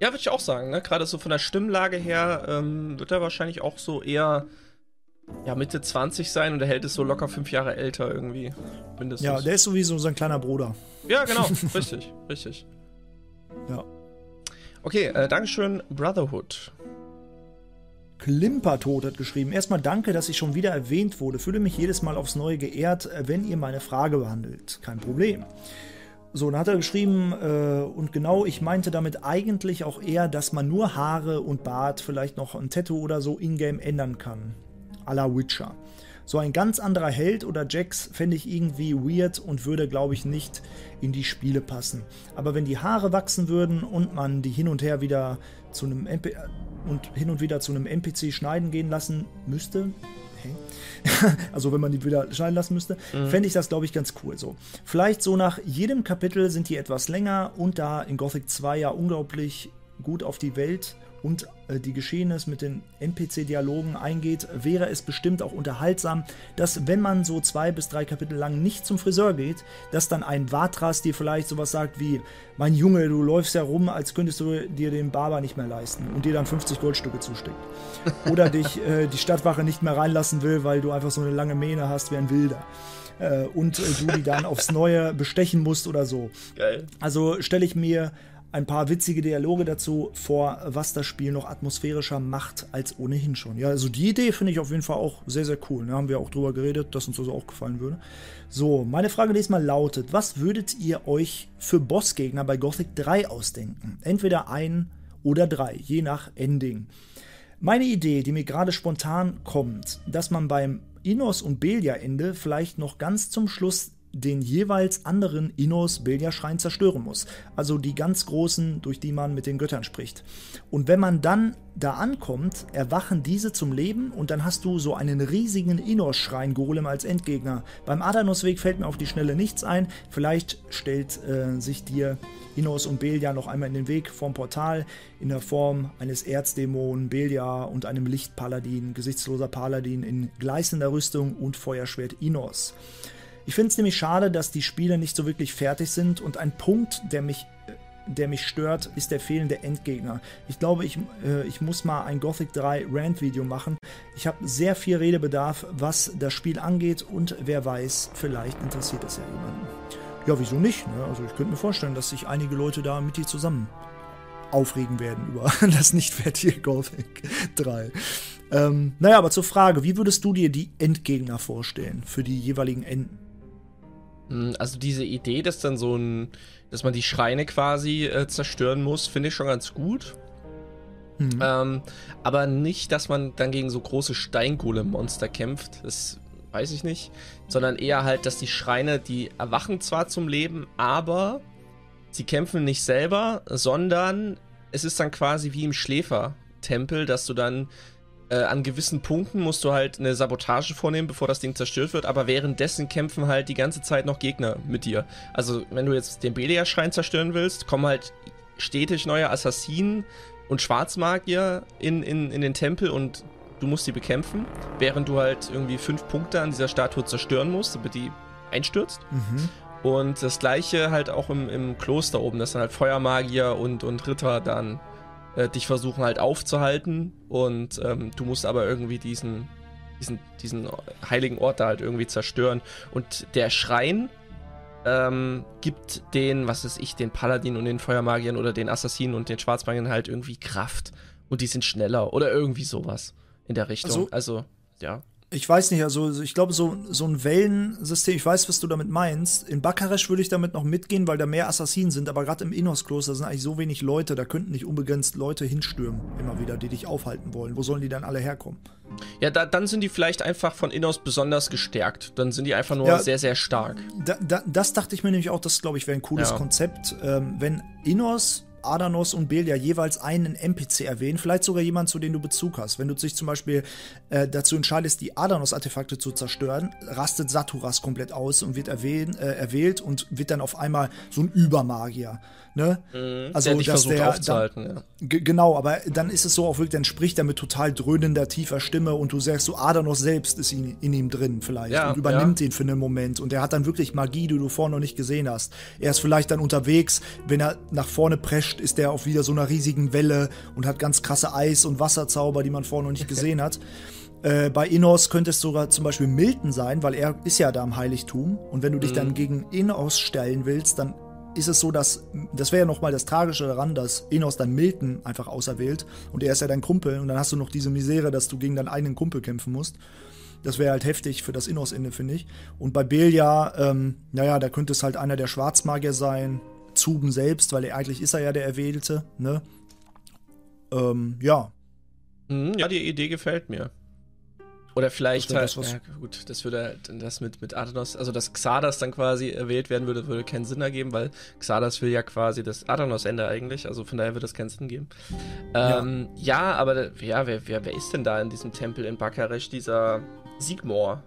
Ja, würde ich auch sagen, ne? Gerade so von der Stimmlage her ähm, wird er wahrscheinlich auch so eher ja, Mitte 20 sein und der Held ist so locker fünf Jahre älter irgendwie. Mindestens.
Ja, der ist sowieso sein kleiner Bruder.
Ja, genau, [LAUGHS] richtig, richtig.
Ja.
Okay, äh, Dankeschön, Brotherhood.
Klimpertod hat geschrieben. Erstmal danke, dass ich schon wieder erwähnt wurde. Fühle mich jedes Mal aufs Neue geehrt, äh, wenn ihr meine Frage behandelt. Kein Problem. So, dann hat er geschrieben, äh, und genau, ich meinte damit eigentlich auch eher, dass man nur Haare und Bart, vielleicht noch ein Tattoo oder so in-game ändern kann. A la Witcher. So ein ganz anderer Held oder Jax fände ich irgendwie weird und würde, glaube ich, nicht in die Spiele passen. Aber wenn die Haare wachsen würden und man die hin und her wieder zu einem MP und hin und wieder zu einem NPC schneiden gehen lassen müsste, Hä? [LAUGHS] also wenn man die wieder schneiden lassen müsste, fände ich das, glaube ich, ganz cool. So. Vielleicht so nach jedem Kapitel sind die etwas länger und da in Gothic 2 ja unglaublich gut auf die Welt und äh, die Geschehnisse mit den NPC-Dialogen eingeht, wäre es bestimmt auch unterhaltsam, dass wenn man so zwei bis drei Kapitel lang nicht zum Friseur geht, dass dann ein Vatras dir vielleicht sowas sagt wie, mein Junge, du läufst ja rum, als könntest du dir den Barber nicht mehr leisten und dir dann 50 Goldstücke zusteckt. [LAUGHS] Oder dich äh, die Stadtwache nicht mehr reinlassen will, weil du einfach so eine lange Mähne hast wie ein Wilder. Äh, und äh, du die dann aufs Neue bestechen musst oder so.
Geil.
Also stelle ich mir ein paar witzige Dialoge dazu vor, was das Spiel noch atmosphärischer macht als ohnehin schon. Ja, also die Idee finde ich auf jeden Fall auch sehr, sehr cool. Da haben wir auch drüber geredet, dass uns das auch gefallen würde. So, meine Frage nächstes Mal lautet, was würdet ihr euch für Bossgegner bei Gothic 3 ausdenken? Entweder ein oder drei, je nach Ending. Meine Idee, die mir gerade spontan kommt, dass man beim Innos und Belia-Ende vielleicht noch ganz zum Schluss den jeweils anderen Innos Belia-Schrein zerstören muss. Also die ganz großen, durch die man mit den Göttern spricht. Und wenn man dann da ankommt, erwachen diese zum Leben und dann hast du so einen riesigen Innos-Schrein-Golem als Endgegner. Beim Adanosweg fällt mir auf die Schnelle nichts ein. Vielleicht stellt äh, sich dir Innos und Belia noch einmal in den Weg vom Portal in der Form eines Erzdämonen Belia und einem Lichtpaladin, gesichtsloser Paladin in gleißender Rüstung und Feuerschwert Innos. Ich finde es nämlich schade, dass die Spiele nicht so wirklich fertig sind und ein Punkt, der mich, äh, der mich stört, ist der fehlende Endgegner. Ich glaube, ich, äh, ich muss mal ein Gothic 3 Rant-Video machen. Ich habe sehr viel Redebedarf, was das Spiel angeht und wer weiß, vielleicht interessiert es ja jemanden. Ja, wieso nicht? Ne? Also ich könnte mir vorstellen, dass sich einige Leute da mit dir zusammen aufregen werden über [LAUGHS] das nicht fertige Gothic 3. Ähm, naja, aber zur Frage, wie würdest du dir die Endgegner vorstellen für die jeweiligen Enden?
Hm, Also diese Idee, dass dann so ein, dass man die Schreine quasi äh, zerstören muss, finde ich schon ganz gut.
Hm.
Ähm, aber nicht, dass man dann gegen so große Steingolem-Monster kämpft. Das weiß ich nicht. Sondern eher halt, dass die Schreine, die erwachen zwar zum Leben, aber sie kämpfen nicht selber, sondern es ist dann quasi wie im Schläfertempel, dass du dann äh, an gewissen Punkten musst du halt eine Sabotage vornehmen, bevor das Ding zerstört wird, aber währenddessen kämpfen halt die ganze Zeit noch Gegner mit dir. Also, wenn du jetzt den Belia-Schrein zerstören willst, kommen halt stetig neue Assassinen und Schwarzmagier in, in, in den Tempel und du musst die bekämpfen, während du halt irgendwie fünf Punkte an dieser Statue zerstören musst, damit die einstürzt.
Mhm.
Und das gleiche halt auch im, im Kloster oben, dass dann halt Feuermagier und, und Ritter dann äh, dich versuchen halt aufzuhalten und ähm, du musst aber irgendwie diesen, diesen, diesen heiligen Ort da halt irgendwie zerstören. Und der Schrein ähm, gibt den, was weiß ich, den Paladin und den Feuermagiern oder den Assassinen und den Schwarzmagiern halt irgendwie Kraft. Und die sind schneller oder irgendwie sowas in der Richtung. Also, also ja.
Ich weiß nicht, also ich glaube, so, so ein Wellensystem, ich weiß, was du damit meinst. In Bakaresh würde ich damit noch mitgehen, weil da mehr Assassinen sind, aber gerade im Innos-Kloster sind eigentlich so wenig Leute, da könnten nicht unbegrenzt Leute hinstürmen, immer wieder, die dich aufhalten wollen. Wo sollen die dann alle herkommen?
Ja, da, dann sind die vielleicht einfach von Innos besonders gestärkt. Dann sind die einfach nur ja, sehr, sehr stark.
Da, da, das dachte ich mir nämlich auch, das glaube ich wäre ein cooles ja. Konzept. Ähm, wenn Innos Adanos und Belia jeweils einen NPC erwähnen, vielleicht sogar jemand, zu dem du Bezug hast. Wenn du dich zum Beispiel äh, dazu entscheidest, die Adanos-Artefakte zu zerstören, rastet Saturas komplett aus und wird erwähnt, äh, erwählt und wird dann auf einmal so ein Übermagier. Ne?
Mhm, also, der dass der aufzuhalten, dann,
ja. Genau, aber dann ist es so auch wirklich, dann spricht er mit total dröhnender, tiefer Stimme und du sagst so, Adanos selbst ist in, in ihm drin vielleicht ja, und übernimmt ja. ihn für einen Moment und er hat dann wirklich Magie, die du vorher noch nicht gesehen hast. Er ist vielleicht dann unterwegs, wenn er nach vorne prescht, ist er auf wieder so einer riesigen Welle und hat ganz krasse Eis- und Wasserzauber, die man vorher noch nicht [LAUGHS] gesehen hat. Äh, bei Innos könnte es sogar zum Beispiel Milton sein, weil er ist ja da im Heiligtum. Und wenn du dich mhm. dann gegen Innos stellen willst, dann ist es so, dass, das wäre ja nochmal das Tragische daran, dass Enos dann Milton einfach auserwählt und er ist ja dein Kumpel und dann hast du noch diese Misere, dass du gegen deinen eigenen Kumpel kämpfen musst. Das wäre halt heftig für das Innos-Ende, finde ich. Und bei Belia, ähm, naja, da könnte es halt einer der Schwarzmagier sein, Zuben selbst, weil er, eigentlich ist er ja der Erwählte, ne? Ähm, ja.
Mhm, ja, die Idee gefällt mir. Oder vielleicht halt, das, ja, gut, das würde halt, das mit, mit Adanos, also dass Xardas dann quasi erwählt werden würde, würde keinen Sinn ergeben, weil Xardas will ja quasi das Adanos-Ende eigentlich, also von daher würde das keinen Sinn geben. Ähm, ja. ja, aber ja, wer, wer, wer ist denn da in diesem Tempel in Bakaresh, dieser Sigmor?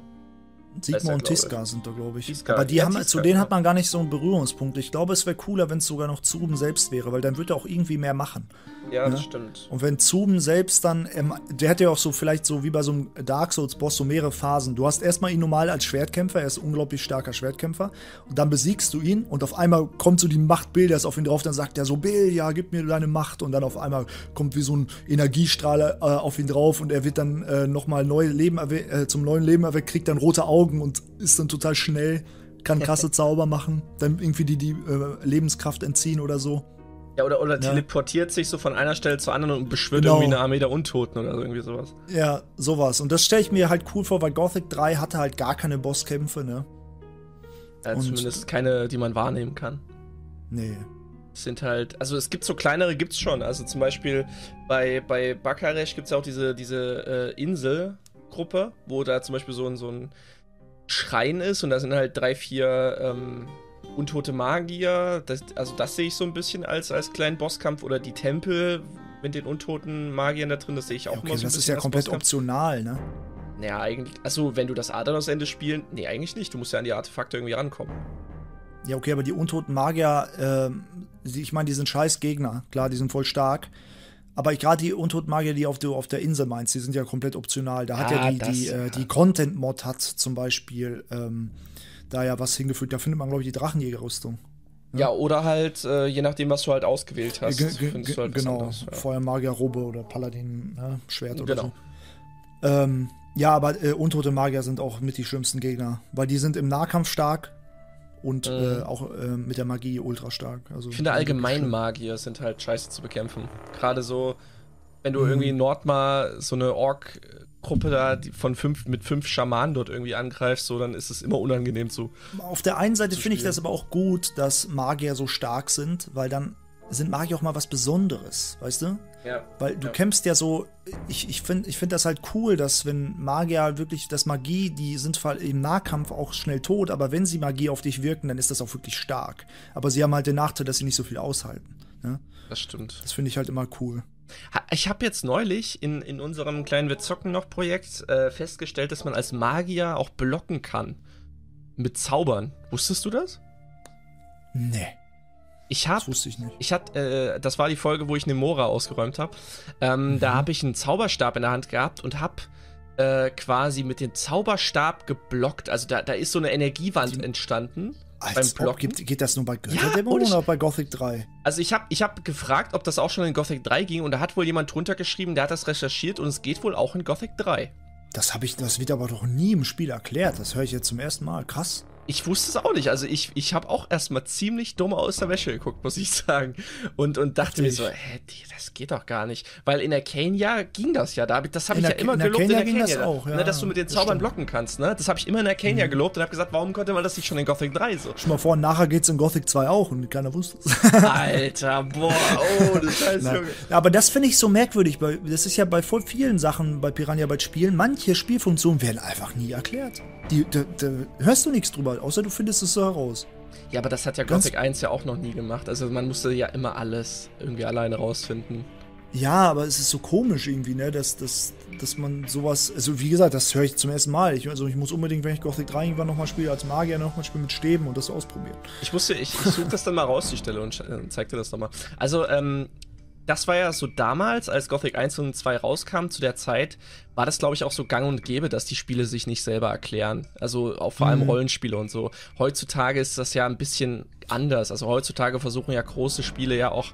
Sigmar und Tiska sind da, glaube ich. Tiska. Aber die ja, haben, Tiska, zu denen ja. hat man gar nicht so einen Berührungspunkt. Ich glaube, es wäre cooler, wenn es sogar noch Zuben selbst wäre, weil dann würde er auch irgendwie mehr machen.
Ja, ne? das stimmt.
Und wenn Zuben selbst dann, ähm, der hat ja auch so vielleicht so wie bei so einem Dark Souls-Boss so mehrere Phasen. Du hast erstmal ihn normal als Schwertkämpfer, er ist ein unglaublich starker Schwertkämpfer. Und dann besiegst du ihn und auf einmal kommt so die Macht Bildas auf ihn drauf, dann sagt er so, Bill, ja, gib mir deine Macht. Und dann auf einmal kommt wie so ein Energiestrahl äh, auf ihn drauf und er wird dann äh, nochmal neu Leben äh, zum neuen Leben erweckt, kriegt dann rote Augen Augen und ist dann total schnell, kann [LAUGHS] krasse Zauber machen, dann irgendwie die, die äh, Lebenskraft entziehen oder so.
Ja, oder, oder ja. teleportiert sich so von einer Stelle zur anderen und beschwört genau. irgendwie eine Armee der Untoten oder irgendwie sowas.
Ja, sowas. Und das stelle ich mir halt cool vor, weil Gothic 3 hatte halt gar keine Bosskämpfe, ne?
Ja, zumindest keine, die man wahrnehmen kann.
Nee.
Es sind halt, also es gibt so kleinere, gibt's schon. Also zum Beispiel bei, bei Bakaresh gibt es ja auch diese, diese äh, Inselgruppe, wo da zum Beispiel so ein, so ein Schrein ist und da sind halt drei, vier ähm, untote Magier. Das, also das sehe ich so ein bisschen als, als kleinen Bosskampf oder die Tempel mit den untoten Magiern da drin, das sehe ich auch ja, okay, immer so
Das ist ja komplett Bosskampf. optional, ne?
Naja, eigentlich, also wenn du das Adanos-Ende spielen, nee, eigentlich nicht. Du musst ja an die Artefakte irgendwie rankommen.
Ja, okay, aber die untoten Magier, äh, ich meine, die sind scheiß Gegner. Klar, die sind voll stark. Aber gerade die Untoten-Magier, die auf, die auf der Insel meinst, die sind ja komplett optional. Da hat ja, ja die, das, die, äh, die Content-Mod hat zum Beispiel ähm, da ja was hingefügt. Da findet man, glaube ich, die Drachenjägerrüstung.
Ja, ja oder halt, äh, je nachdem, was du halt ausgewählt hast.
G halt genau, anderes, ja. Feuermagier, Robbe oder Paladin, ne? Schwert oder genau. so. Ähm, ja, aber äh, untote Magier sind auch mit die schlimmsten Gegner, weil die sind im Nahkampf stark, und mhm. äh, auch äh, mit der Magie ultra stark. Also,
ich finde allgemein Magier sind halt scheiße zu bekämpfen. Gerade so, wenn du mhm. irgendwie Nordmar so eine Ork-Gruppe da von fünf, mit fünf Schamanen dort irgendwie angreifst, so, dann ist es immer unangenehm zu.
Auf der einen Seite finde ich das aber auch gut, dass Magier so stark sind, weil dann sind Magier auch mal was Besonderes, weißt du?
Ja.
Weil du
ja.
kämpfst ja so, ich, ich finde ich find das halt cool, dass wenn Magier wirklich, das Magie, die sind im Nahkampf auch schnell tot, aber wenn sie Magie auf dich wirken, dann ist das auch wirklich stark. Aber sie haben halt den Nachteil, dass sie nicht so viel aushalten. Ne?
Das stimmt.
Das finde ich halt immer cool.
Ich habe jetzt neulich in, in unserem kleinen Wir zocken noch Projekt äh, festgestellt, dass man als Magier auch blocken kann. Mit Zaubern. Wusstest du das?
Nee.
Ich hab,
das wusste ich nicht.
Ich hatte, äh, das war die Folge, wo ich Nemora ausgeräumt habe. Ähm, mhm. Da habe ich einen Zauberstab in der Hand gehabt und habe äh, quasi mit dem Zauberstab geblockt. Also da, da ist so eine Energiewand die, entstanden.
Als beim Blocken. Gibt, geht das nur bei Götterdämmerung ja, oder bei Gothic 3?
Also ich habe ich hab gefragt, ob das auch schon in Gothic 3 ging und da hat wohl jemand drunter geschrieben, der hat das recherchiert und es geht wohl auch in Gothic 3.
Das habe ich, das wird aber doch nie im Spiel erklärt. Das höre ich jetzt zum ersten Mal. Krass.
Ich wusste es auch nicht. Also ich, ich habe auch erstmal ziemlich dumm aus der Wäsche geguckt, muss ich [LAUGHS] sagen. Und, und dachte ich. mir so, hä, das geht doch gar nicht. Weil in der Arcania ging das ja. Das habe ich ja immer gelobt in der Arcania. Das auch, ja, ne, dass du mit den Zaubern blocken kannst. Ne? Das habe ich immer in der Arcania mhm. gelobt und habe gesagt, warum konnte man das nicht schon in Gothic 3 so?
Schon mal vor und nachher geht's in Gothic 2 auch und keiner wusste
es. Alter, boah, oh, das [LAUGHS] heißt Junge.
Aber das finde ich so merkwürdig. Das ist ja bei voll vielen Sachen bei Piranha bei Spielen. Manche Spielfunktionen werden einfach nie erklärt. Die, da, da hörst du nichts drüber, außer du findest es so heraus.
Ja, aber das hat ja Gothic 1 ja auch noch nie gemacht. Also man musste ja immer alles irgendwie alleine rausfinden.
Ja, aber es ist so komisch irgendwie, ne, dass, dass, dass man sowas, also wie gesagt, das höre ich zum ersten Mal. Ich, also ich muss unbedingt, wenn ich Gothic 3 irgendwann nochmal spiele, als Magier nochmal spielen mit Stäben und das ausprobieren.
Ich musste, ich, ich suche das dann mal raus, die Stelle, und äh, zeig dir das nochmal. Also, ähm, das war ja so damals, als Gothic 1 und 2 rauskam, zu der Zeit, war das, glaube ich, auch so gang und gäbe, dass die Spiele sich nicht selber erklären. Also auch vor allem mhm. Rollenspiele und so. Heutzutage ist das ja ein bisschen anders. Also heutzutage versuchen ja große Spiele ja auch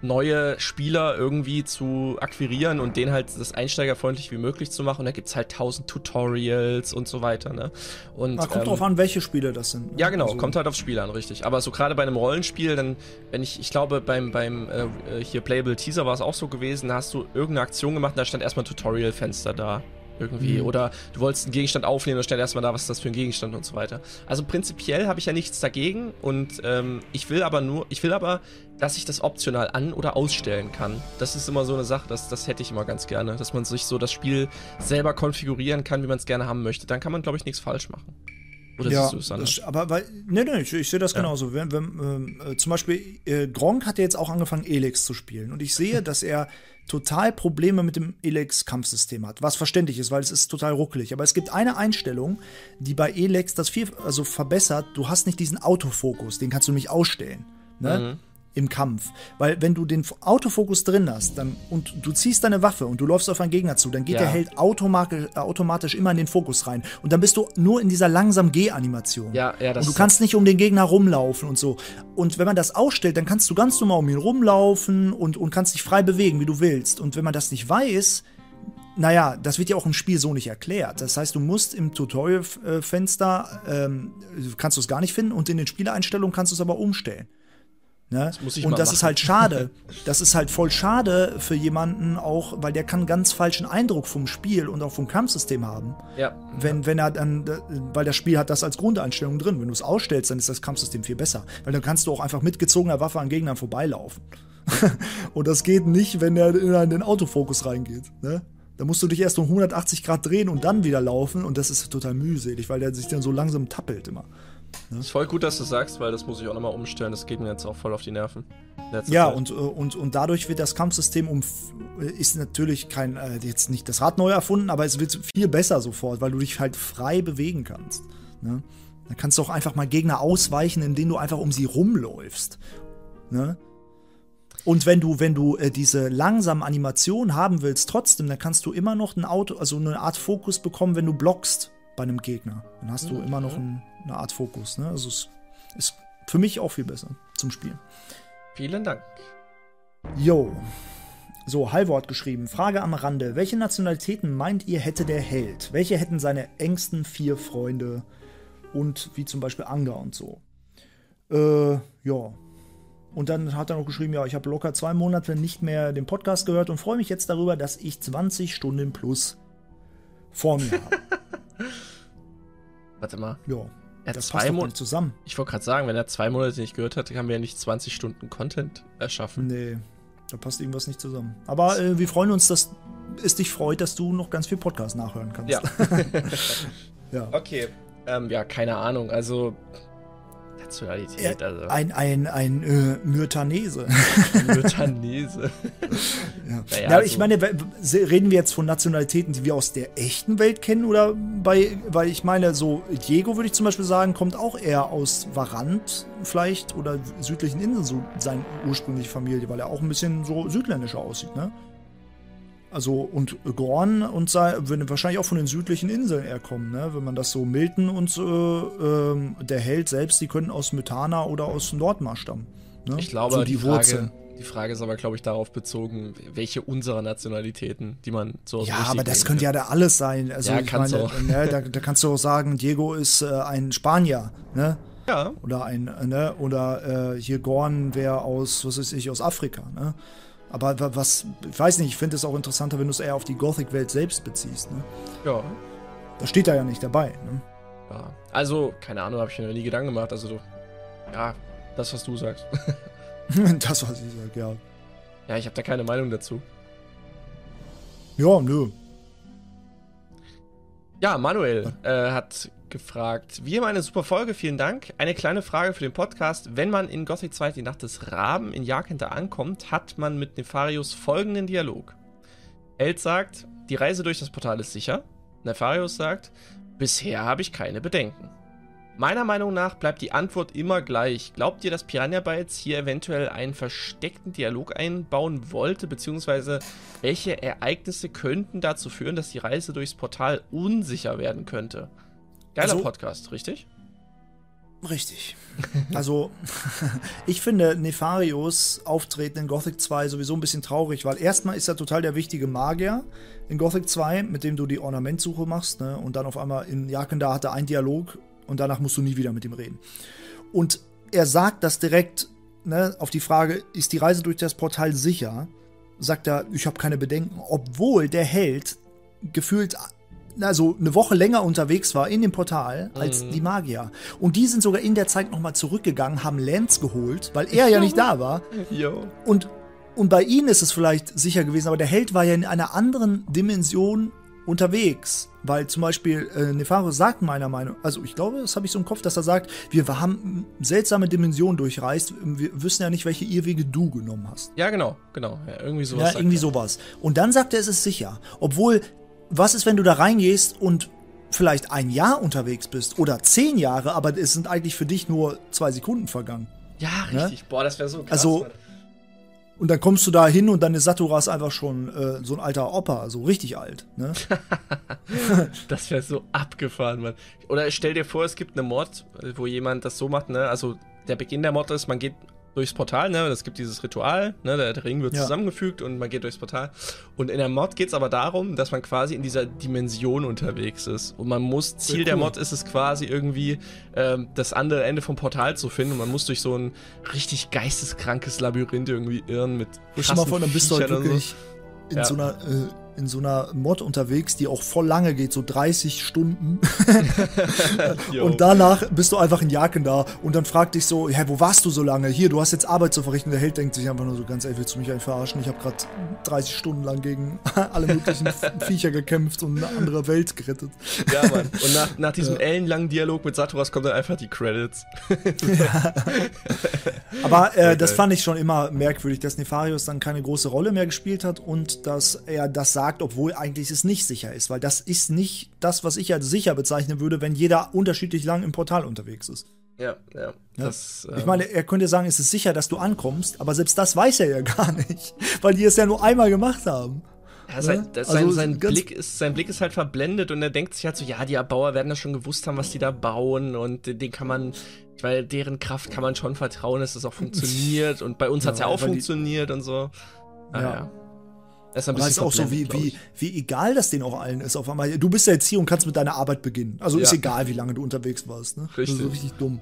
neue Spieler irgendwie zu akquirieren und den halt das einsteigerfreundlich wie möglich zu machen. Und da gibt es halt tausend Tutorials und so weiter. Ne? Und,
Na, kommt ähm, drauf an, welche Spiele das sind.
Ne? Ja, genau, also, kommt halt aufs Spiel an, richtig. Aber so gerade bei einem Rollenspiel, dann, wenn ich, ich glaube, beim, beim äh, hier Playable Teaser war es auch so gewesen, da hast du irgendeine Aktion gemacht und da stand erstmal ein Tutorial-Fenster da irgendwie. Mhm. Oder du wolltest einen Gegenstand aufnehmen und stell erstmal da, was ist das für ein Gegenstand und so weiter. Also prinzipiell habe ich ja nichts dagegen und ähm, ich will aber nur, ich will aber, dass ich das optional an- oder ausstellen kann. Das ist immer so eine Sache, das, das hätte ich immer ganz gerne, dass man sich so das Spiel selber konfigurieren kann, wie man es gerne haben möchte. Dann kann man, glaube ich, nichts falsch machen.
Oder ja, siehst? Das, aber weil, nee, nee, ich, ich sehe das ja. genauso. Wenn, wenn, äh, zum Beispiel, äh, Gronk hat ja jetzt auch angefangen, Elex zu spielen. Und ich sehe, [LAUGHS] dass er total Probleme mit dem Elex-Kampfsystem hat. Was verständlich ist, weil es ist total ruckelig. Aber es gibt eine Einstellung, die bei Elex das viel also verbessert. Du hast nicht diesen Autofokus, den kannst du nicht ausstellen. Ne? Mhm im Kampf. Weil wenn du den Autofokus drin hast dann, und du ziehst deine Waffe und du läufst auf einen Gegner zu, dann geht ja. der Held automatisch, automatisch immer in den Fokus rein. Und dann bist du nur in dieser langsam G-Animation.
Ja, ja,
das und du kannst nicht um den Gegner rumlaufen und so. Und wenn man das ausstellt, dann kannst du ganz normal um ihn rumlaufen und, und kannst dich frei bewegen, wie du willst. Und wenn man das nicht weiß, naja, das wird ja auch im Spiel so nicht erklärt. Das heißt, du musst im Tutorial-Fenster, ähm, kannst du es gar nicht finden und in den Spieleinstellungen kannst du es aber umstellen. Ne? Das und das machen. ist halt schade. [LAUGHS] Das ist halt voll schade für jemanden auch, weil der kann einen ganz falschen Eindruck vom Spiel und auch vom Kampfsystem haben.
Ja.
Wenn, wenn er dann, weil das Spiel hat das als Grundeinstellung drin. Wenn du es ausstellst, dann ist das Kampfsystem viel besser. Weil dann kannst du auch einfach mit gezogener Waffe an Gegnern vorbeilaufen. [LAUGHS] und das geht nicht, wenn er in den Autofokus reingeht. Ne? Da musst du dich erst um 180 Grad drehen und dann wieder laufen und das ist total mühselig, weil der sich dann so langsam tappelt immer.
Ne? Ist voll gut, dass du sagst, weil das muss ich auch nochmal umstellen. Das geht mir jetzt auch voll auf die Nerven.
Ja, und, äh, und, und dadurch wird das Kampfsystem um ist natürlich kein, äh, jetzt nicht das Rad neu erfunden, aber es wird viel besser sofort, weil du dich halt frei bewegen kannst. Ne? Dann kannst du auch einfach mal Gegner ausweichen, indem du einfach um sie rumläufst. Ne? Und wenn du, wenn du äh, diese langsame Animation haben willst, trotzdem, dann kannst du immer noch ein Auto, also eine Art Fokus bekommen, wenn du blockst bei einem Gegner. Dann hast du mhm. immer noch ein, eine Art Fokus. Ne? Also es ist für mich auch viel besser zum Spielen.
Vielen Dank.
Jo. So, Halvor geschrieben. Frage am Rande. Welche Nationalitäten meint ihr hätte der Held? Welche hätten seine engsten vier Freunde? Und wie zum Beispiel Anga und so. Äh, ja. Und dann hat er noch geschrieben, ja, ich habe locker zwei Monate nicht mehr den Podcast gehört und freue mich jetzt darüber, dass ich 20 Stunden plus vor mir habe. [LAUGHS]
Warte mal.
Ja.
Er das zwei Monate zusammen. Ich wollte gerade sagen, wenn er zwei Monate nicht gehört hat, haben wir ja nicht 20 Stunden Content erschaffen.
Nee, da passt irgendwas nicht zusammen. Aber äh, wir freuen uns, dass es dich freut, dass du noch ganz viel Podcast nachhören kannst.
Ja. [LAUGHS] ja. [LAUGHS] Okay. Ähm, ja, keine Ahnung. Also Nationalität. Also.
Ein, ein, ein äh, Myrtanese. [LAUGHS] [LAUGHS]
Myrtanese.
ja. Naja, ja, ich so. meine, reden wir jetzt von Nationalitäten, die wir aus der echten Welt kennen oder bei, weil ich meine, so Diego würde ich zum Beispiel sagen, kommt auch eher aus Varant vielleicht oder südlichen Inseln, so seine ursprüngliche Familie, weil er auch ein bisschen so südländischer aussieht, ne? Also, und Gorn und sei, würden wahrscheinlich auch von den südlichen Inseln eher kommen, ne? Wenn man das so Milton und äh, ähm, der Held selbst, die könnten aus Mythana oder aus Nordmar stammen.
Ne? Ich glaube, so die, die Frage, die Frage ist aber, glaube ich, darauf bezogen, welche unserer Nationalitäten, die man so
Ja, aber das könnte ja da alles sein. Also, ja, kannst meine, auch. Ne, da, da, kannst du auch sagen, Diego ist äh, ein Spanier, ne?
Ja.
Oder ein, ne? Oder äh, hier Gorn wäre aus, was weiß ich, aus Afrika, ne? Aber was, ich weiß nicht, ich finde es auch interessanter, wenn du es eher auf die Gothic-Welt selbst beziehst. Ne?
Ja.
Da steht da ja nicht dabei. Ne?
Ja. Also, keine Ahnung, habe ich mir nie Gedanken gemacht. Also, ja, das, was du sagst. [LAUGHS]
das, was ich sage, ja.
Ja, ich habe da keine Meinung dazu.
Ja, nö.
Ja, Manuel äh, hat gefragt. Wie immer eine super Folge, vielen Dank. Eine kleine Frage für den Podcast. Wenn man in Gothic 2 die Nacht des Raben in Jagdhinter ankommt, hat man mit Nefarius folgenden Dialog. Held sagt, die Reise durch das Portal ist sicher. Nefarius sagt, bisher habe ich keine Bedenken. Meiner Meinung nach bleibt die Antwort immer gleich. Glaubt ihr, dass Piranha Bytes hier eventuell einen versteckten Dialog einbauen wollte, beziehungsweise welche Ereignisse könnten dazu führen, dass die Reise durchs Portal unsicher werden könnte? Geiler also, Podcast, richtig?
Richtig. [LAUGHS] Also, ich finde Nefarios Auftreten in Gothic 2 sowieso ein bisschen traurig, weil erstmal ist er total der wichtige Magier in Gothic 2, mit dem du die Ornamentsuche machst, ne? Und dann auf einmal in Jakenda hat er einen Dialog und danach musst du nie wieder mit ihm reden. Und er sagt das direkt ne, auf die Frage, ist die Reise durch das Portal sicher? Sagt er, ich habe keine Bedenken, obwohl der Held gefühlt also eine Woche länger unterwegs war in dem Portal als mhm. die Magier. Und die sind sogar in der Zeit nochmal zurückgegangen, haben Lance geholt, weil er ja nicht da war.
Jo.
Und, und bei ihnen ist es vielleicht sicher gewesen, aber der Held war ja in einer anderen Dimension unterwegs. Weil zum Beispiel äh, Nefaro sagt meiner Meinung, also ich glaube, das habe ich so im Kopf, dass er sagt, wir haben seltsame Dimensionen durchreist, wir wissen ja nicht, welche Irrwege du genommen hast.
Ja, genau, genau. Ja, irgendwie sowas.
Ja, irgendwie er. sowas. Und dann sagt er, es ist sicher. Obwohl, was ist, wenn du da reingehst und vielleicht ein Jahr unterwegs bist oder zehn Jahre, aber es sind eigentlich für dich nur zwei Sekunden vergangen.
Ja, ne? richtig. Ne? Boah, das wäre so krass.
Also, und dann kommst du da hin und dann ist Saturas einfach schon äh, so ein alter Opa, so richtig alt. Ne? [LAUGHS]
das wäre so abgefahren, Mann. Oder stell dir vor, es gibt eine Mod, wo jemand das so macht, ne? Also der Beginn der Mod ist, man geht durchs Portal, ne? Es gibt dieses Ritual, ne? Der, Ring wird ja. zusammengefügt und man geht durchs Portal. Und in der Mod geht es aber darum, dass man quasi in dieser Dimension unterwegs ist. Und man muss, Ziel cool. der Mod ist es quasi irgendwie, ähm, das andere Ende vom Portal zu finden. Und man muss durch so ein richtig geisteskrankes Labyrinth irgendwie irren mit.
Stell mal vor, dann bist du halt wirklich so. in ja. so einer. Äh in so einer Mod unterwegs, die auch voll lange geht, so 30 Stunden. [LAUGHS] und danach bist du einfach in Jaken da und dann fragt dich so, hä, wo warst du so lange? Hier, du hast jetzt Arbeit zu verrichten. Der Held denkt sich einfach nur so ganz, ey, willst du mich eigentlich verarschen? Ich habe gerade 30 Stunden lang gegen [LAUGHS] alle möglichen [LAUGHS] Viecher gekämpft und eine andere Welt gerettet.
Ja, Mann. Und nach, nach diesem ja. ellenlangen Dialog mit Saturas kommt dann einfach die Credits. ja.
Aber äh, das fand ich schon immer merkwürdig, dass Nefarius dann keine große Rolle mehr gespielt hat und dass er das sagt, sagt, obwohl eigentlich es nicht sicher ist, weil das ist nicht das, was ich als sicher bezeichnen würde, wenn jeder unterschiedlich lang im Portal unterwegs ist.
Ja, ja. Das,
ich meine, er könnte sagen, es ist sicher, dass du ankommst, aber selbst das weiß er ja [LAUGHS] gar nicht, weil die es ja nur einmal gemacht haben.
Ja, sein, ne? also sein, sein Blick ist, sein Blick ist halt verblendet und er denkt sich halt so, ja, die Erbauer werden das schon gewusst haben, was die da bauen und den kann man, weil deren Kraft kann man schon vertrauen, dass das auch funktioniert und bei uns ja, hat es ja auch funktioniert die, und so.
Ah, ja. ja. Das ist, ein bisschen ist auch so, wie, wie, wie egal das denen auch allen ist. Auf einmal, du bist ja jetzt hier und kannst mit deiner Arbeit beginnen. Also ja. ist egal, wie lange du unterwegs warst. Ne?
Richtig.
Das ist richtig dumm.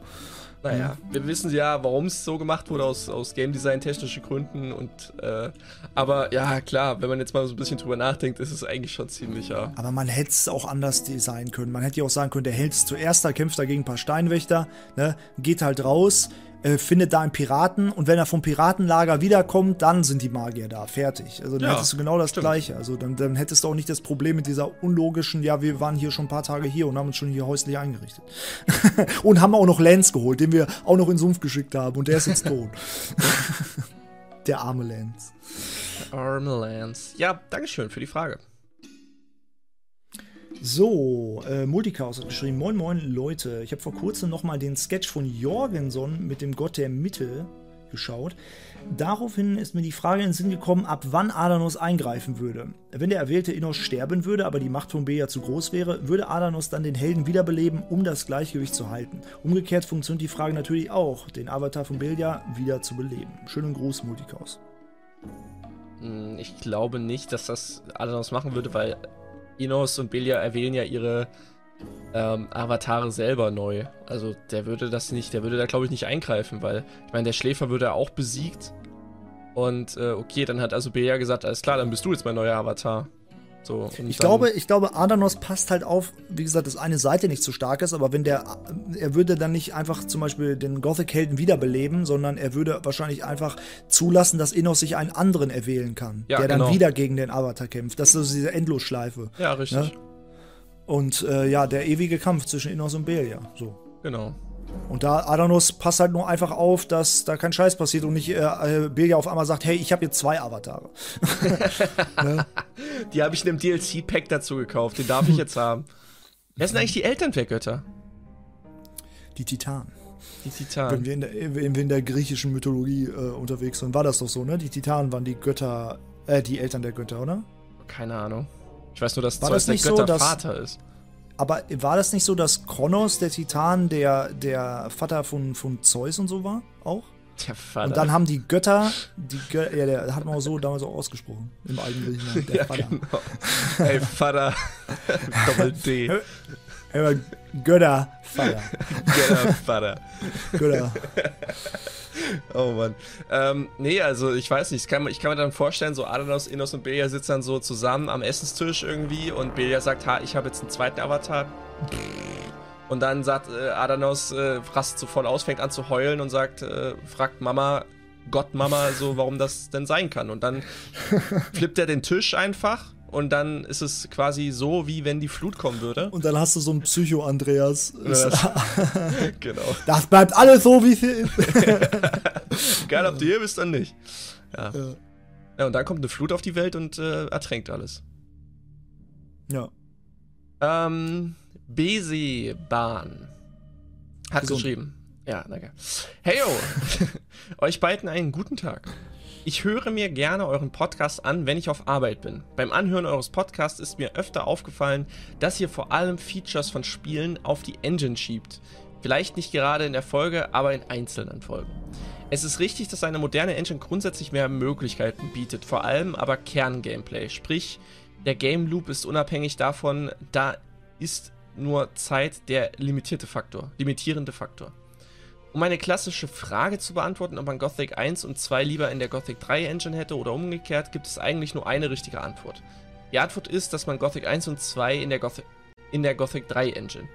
Naja, mhm. wir wissen ja, warum es so gemacht wurde, aus, aus Game Design technischen Gründen. Und äh, aber ja, klar, wenn man jetzt mal so ein bisschen drüber nachdenkt, ist es eigentlich schon ziemlich, ja.
Aber man hätte es auch anders designen können. Man hätte ja auch sagen können, der hält es zuerst, da kämpft er gegen ein paar Steinwächter, ne, geht halt raus, äh, findet da einen Piraten und wenn er vom Piratenlager wiederkommt, dann sind die Magier da, fertig. Also dann ja, hättest du genau das stimmt. Gleiche. Also dann, dann hättest du auch nicht das Problem mit dieser unlogischen, ja, wir waren hier schon ein paar Tage hier und haben uns schon hier häuslich eingerichtet. [LAUGHS] und haben auch noch Lance geholt, den wir auch noch in den Sumpf geschickt haben und der ist jetzt [LAUGHS] tot. [LAUGHS] der arme Lance.
Arme Lance. Ja, Dankeschön für die Frage.
So, äh, Multichaos hat geschrieben: Moin, moin, Leute. Ich habe vor kurzem nochmal den Sketch von Jorgenson mit dem Gott der Mitte geschaut. Daraufhin ist mir die Frage in den Sinn gekommen, ab wann Adanos eingreifen würde. Wenn der erwählte Innos sterben würde, aber die Macht von Beja zu groß wäre, würde Adanos dann den Helden wiederbeleben, um das Gleichgewicht zu halten. Umgekehrt funktioniert die Frage natürlich auch, den Avatar von Belia wieder zu beleben. Schönen Gruß, Multicaus.
Hm, ich glaube nicht, dass das Adanos machen würde, weil Inos und Belia erwählen ja ihre ähm, Avatare selber neu. Also der würde das nicht, der würde da glaube ich nicht eingreifen, weil ich meine, der Schläfer würde auch besiegt. Und äh, okay, dann hat also Belia gesagt, alles klar, dann bist du jetzt mein neuer Avatar. So,
ich, glaube, ich glaube, Adanos passt halt auf, wie gesagt, dass eine Seite nicht so stark ist, aber wenn der, er würde dann nicht einfach zum Beispiel den Gothic-Helden wiederbeleben, sondern er würde wahrscheinlich einfach zulassen, dass Innos sich einen anderen erwählen kann, ja, der genau. dann wieder gegen den Avatar kämpft. Das ist diese Endlosschleife.
Ja, richtig. Ne?
Und äh, ja, der ewige Kampf zwischen Innos und Belia. So.
Genau.
Und da Adanos passt halt nur einfach auf, dass da kein Scheiß passiert und nicht äh, äh Belia auf einmal sagt, hey, ich habe jetzt zwei Avatare. [LAUGHS]
ne? Die habe ich in einem DLC-Pack dazu gekauft, den darf ich jetzt haben. Wer sind eigentlich die Eltern der Götter?
Die Titanen.
Die Titanen.
Wenn wir in der, wenn wir in der griechischen Mythologie äh, unterwegs sind, war das doch so, ne? Die Titanen waren die Götter, äh, die Eltern der Götter, oder?
Keine Ahnung. Ich weiß nur, dass
Zeus das der
Göttervater so, ist.
Aber war das nicht so, dass Kronos, der Titan, der, der Vater von, von Zeus und so war? Auch?
Der Vater.
Und dann haben die Götter, die Gö ja, der hat man auch so damals auch ausgesprochen, im alten Griechenland, der ja, Vater. Genau.
Hey, Vater. [LAUGHS] Doppel D. [LAUGHS]
Götter, Vater.
Götter, Vater. [LAUGHS]
Götter.
Oh Mann. Ähm, nee, also ich weiß nicht, ich kann, ich kann mir dann vorstellen, so Adanos, Innos und Belia sitzen dann so zusammen am Essenstisch irgendwie und Belia sagt, ha, ich habe jetzt einen zweiten Avatar. Und dann sagt äh, Adanos, äh, rast so voll aus, fängt an zu heulen und sagt, äh, fragt Mama, Gott Mama, so warum das denn sein kann. Und dann [LAUGHS] flippt er den Tisch einfach und dann ist es quasi so, wie wenn die Flut kommen würde.
Und dann hast du so einen Psycho-Andreas. [LAUGHS]
genau.
Das bleibt alles so, wie es hier ist. [LAUGHS]
Egal, ob du hier bist oder nicht. Ja. ja. ja. und dann kommt eine Flut auf die Welt und äh, ertränkt alles.
Ja.
Ähm, Bahn hat Gesund. geschrieben. Ja, danke. Hey yo! [LAUGHS] Euch beiden einen guten Tag. Ich höre mir gerne euren Podcast an, wenn ich auf Arbeit bin. Beim Anhören eures Podcasts ist mir öfter aufgefallen, dass ihr vor allem Features von Spielen auf die Engine schiebt. Vielleicht nicht gerade in der Folge, aber in einzelnen Folgen. Es ist richtig, dass eine moderne Engine grundsätzlich mehr Möglichkeiten bietet, vor allem aber Kerngameplay. Sprich, der Game Loop ist unabhängig davon, da ist nur Zeit der limitierte Faktor, limitierende Faktor. Um eine klassische Frage zu beantworten, ob man Gothic 1 und 2 lieber in der Gothic 3 Engine hätte oder umgekehrt, gibt es eigentlich nur eine richtige Antwort. Die Antwort ist, dass man Gothic 1 und 2 in der Gothic, in der Gothic 3 Engine.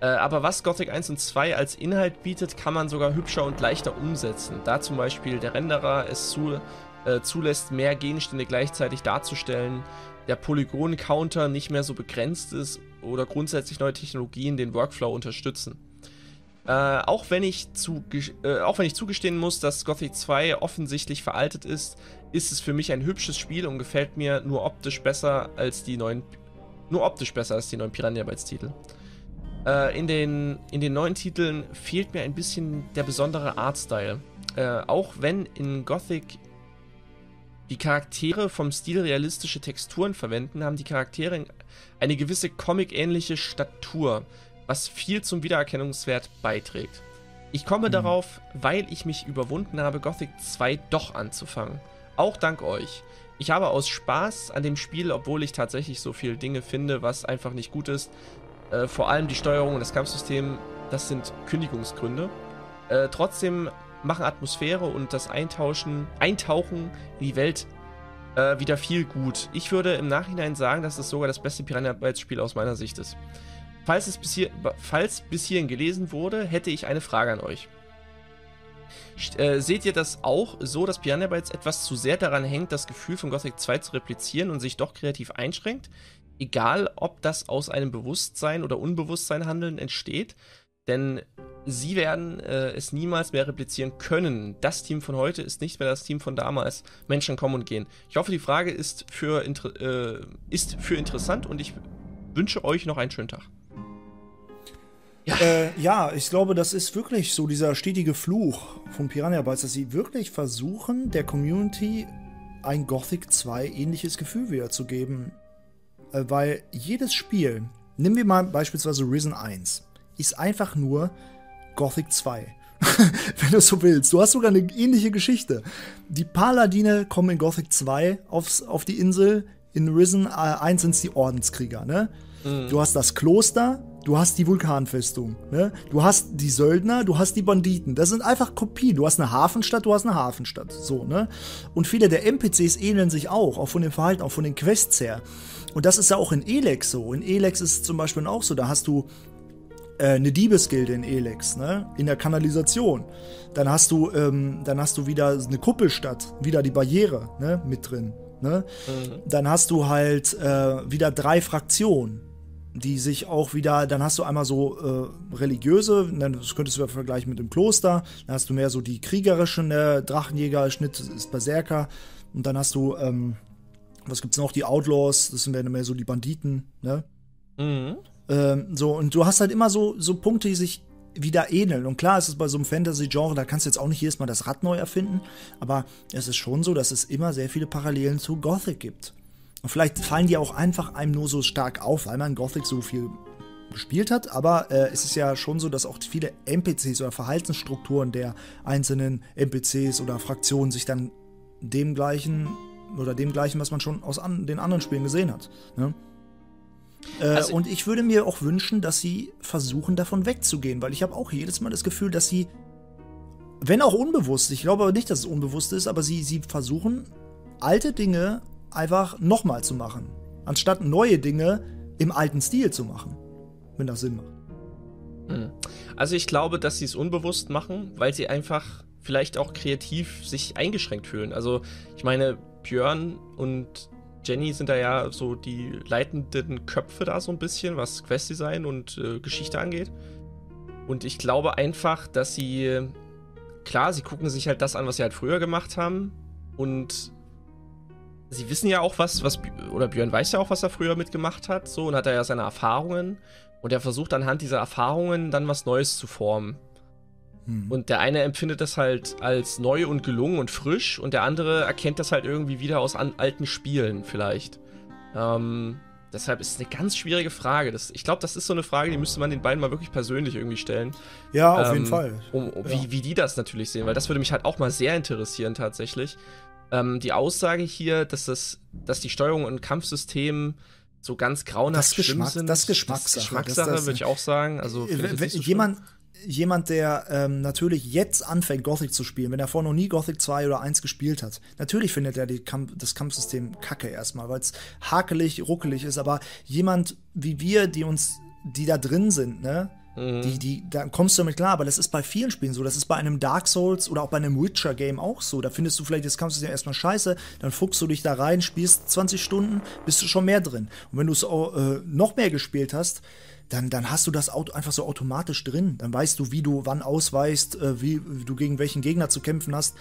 Äh, aber was Gothic 1 und 2 als Inhalt bietet, kann man sogar hübscher und leichter umsetzen, da zum Beispiel der Renderer es zu, äh, zulässt, mehr Gegenstände gleichzeitig darzustellen, der Polygon-Counter nicht mehr so begrenzt ist oder grundsätzlich neue Technologien den Workflow unterstützen. Äh, auch, wenn ich zu, äh, auch wenn ich zugestehen muss, dass Gothic 2 offensichtlich veraltet ist, ist es für mich ein hübsches Spiel und gefällt mir nur optisch besser als die neuen nur optisch besser als die neuen Piranha Bytes Titel. Äh, in, den, in den neuen Titeln fehlt mir ein bisschen der besondere Artstyle. Äh, auch wenn in Gothic die Charaktere vom Stil realistische Texturen verwenden, haben die Charaktere eine gewisse comic-ähnliche Statur was viel zum Wiedererkennungswert beiträgt. Ich komme mhm. darauf, weil ich mich überwunden habe, Gothic 2 doch anzufangen. Auch dank euch. Ich habe aus Spaß an dem Spiel, obwohl ich tatsächlich so viele Dinge finde, was einfach nicht gut ist, äh, vor allem die Steuerung und das Kampfsystem, das sind Kündigungsgründe. Äh, trotzdem machen Atmosphäre und das Eintauschen, Eintauchen in die Welt äh, wieder viel gut. Ich würde im Nachhinein sagen, dass es sogar das beste Piranha Bytes Spiel aus meiner Sicht ist. Falls es bis, hier, falls bis hierhin gelesen wurde, hätte ich eine Frage an euch. Äh, seht ihr das auch so, dass Piranha Bytes etwas zu sehr daran hängt, das Gefühl von Gothic 2 zu replizieren und sich doch kreativ einschränkt? Egal, ob das aus einem Bewusstsein oder Unbewusstsein handeln entsteht, denn sie werden äh, es niemals mehr replizieren können. Das Team von heute ist nicht mehr das Team von damals. Menschen kommen und gehen. Ich hoffe, die Frage ist für, äh, ist für interessant und ich wünsche euch noch einen schönen Tag.
Ja. Äh, ja, ich glaube, das ist wirklich so dieser stetige Fluch von Piranha Bytes, dass sie wirklich versuchen, der Community ein Gothic 2 ähnliches Gefühl wiederzugeben. Äh, weil jedes Spiel, nehmen wir mal beispielsweise Risen 1, ist einfach nur Gothic 2. [LAUGHS] Wenn du so willst. Du hast sogar eine ähnliche Geschichte. Die Paladine kommen in Gothic 2 aufs, auf die Insel. In Risen äh, 1 sind es die Ordenskrieger, ne? Mhm. Du hast das Kloster, du hast die Vulkanfestung, ne? Du hast die Söldner, du hast die Banditen. Das sind einfach Kopien. Du hast eine Hafenstadt, du hast eine Hafenstadt. So, ne? Und viele der NPCs ähneln sich auch, auch von dem Verhalten, auch von den Quests her. Und das ist ja auch in Elex so. In Elex ist es zum Beispiel auch so, da hast du äh, eine Diebesgilde in Elex, ne? In der Kanalisation. Dann hast du, ähm, dann hast du wieder eine Kuppelstadt, wieder die Barriere, ne? Mit drin. Ne? Mhm. Dann hast du halt äh, wieder drei Fraktionen, die sich auch wieder, dann hast du einmal so äh, religiöse, das könntest du ja vergleichen mit dem Kloster, dann hast du mehr so die kriegerischen, äh, Drachenjäger, Schnitt ist Berserker und dann hast du, ähm, was gibt's noch, die Outlaws, das sind dann mehr so die Banditen, ne? Mhm. Ähm, so, und du hast halt immer so, so Punkte, die sich wieder ähneln. Und klar ist es bei so einem Fantasy-Genre, da kannst du jetzt auch nicht jedes Mal das Rad neu erfinden, aber es ist schon so, dass es immer sehr viele Parallelen zu Gothic gibt. Und vielleicht fallen die auch einfach einem nur so stark auf, weil man Gothic so viel gespielt hat, aber äh, es ist ja schon so, dass auch viele NPCs oder Verhaltensstrukturen der einzelnen NPCs oder Fraktionen sich dann dem gleichen oder dem gleichen, was man schon aus an, den anderen Spielen gesehen hat. Ne? Äh, also, und ich würde mir auch wünschen, dass sie versuchen, davon wegzugehen, weil ich habe auch jedes Mal das Gefühl, dass sie, wenn auch unbewusst, ich glaube aber nicht, dass es unbewusst ist, aber sie, sie versuchen, alte Dinge einfach nochmal zu machen, anstatt neue Dinge im alten Stil zu machen, wenn das Sinn macht.
Hm. Also ich glaube, dass sie es unbewusst machen, weil sie einfach vielleicht auch kreativ sich eingeschränkt fühlen. Also ich meine, Björn und Jenny sind da ja so die leitenden Köpfe da so ein bisschen, was Questdesign und äh, Geschichte angeht. Und ich glaube einfach, dass sie, klar, sie gucken sich halt das an, was sie halt früher gemacht haben. Und sie wissen ja auch was, was, oder Björn weiß ja auch, was er früher mitgemacht hat, so, und hat er ja seine Erfahrungen. Und er versucht anhand dieser Erfahrungen dann was Neues zu formen. Hm. Und der eine empfindet das halt als neu und gelungen und frisch und der andere erkennt das halt irgendwie wieder aus alten Spielen vielleicht. Ähm, deshalb ist es eine ganz schwierige Frage. Das, ich glaube, das ist so eine Frage, die müsste man den beiden mal wirklich persönlich irgendwie stellen.
Ja, auf ähm, jeden Fall.
Um, um, ja. wie, wie die das natürlich sehen, weil das würde mich halt auch mal sehr interessieren tatsächlich. Ähm, die Aussage hier, dass, das, dass die Steuerung und Kampfsystem so ganz grauenhaft
das Geschmack, sind. Das Geschmackssache. Das
Geschmackssache, würde ich auch sagen. Also,
wenn, so jemand, jemand, der ähm, natürlich jetzt anfängt, Gothic zu spielen, wenn er vorher noch nie Gothic 2 oder 1 gespielt hat, natürlich findet er Kamp das Kampfsystem kacke erstmal, weil es hakelig, ruckelig ist, aber jemand wie wir, die uns, die da drin sind, ne, mhm. die, die, da kommst du damit klar, aber das ist bei vielen Spielen so, das ist bei einem Dark Souls oder auch bei einem Witcher-Game auch so, da findest du vielleicht das Kampfsystem erstmal scheiße, dann fuchst du dich da rein, spielst 20 Stunden, bist du schon mehr drin. Und wenn du es äh, noch mehr gespielt hast, dann, dann hast du das Auto einfach so automatisch drin. Dann weißt du, wie du wann ausweichst, äh, wie du gegen welchen Gegner zu kämpfen hast.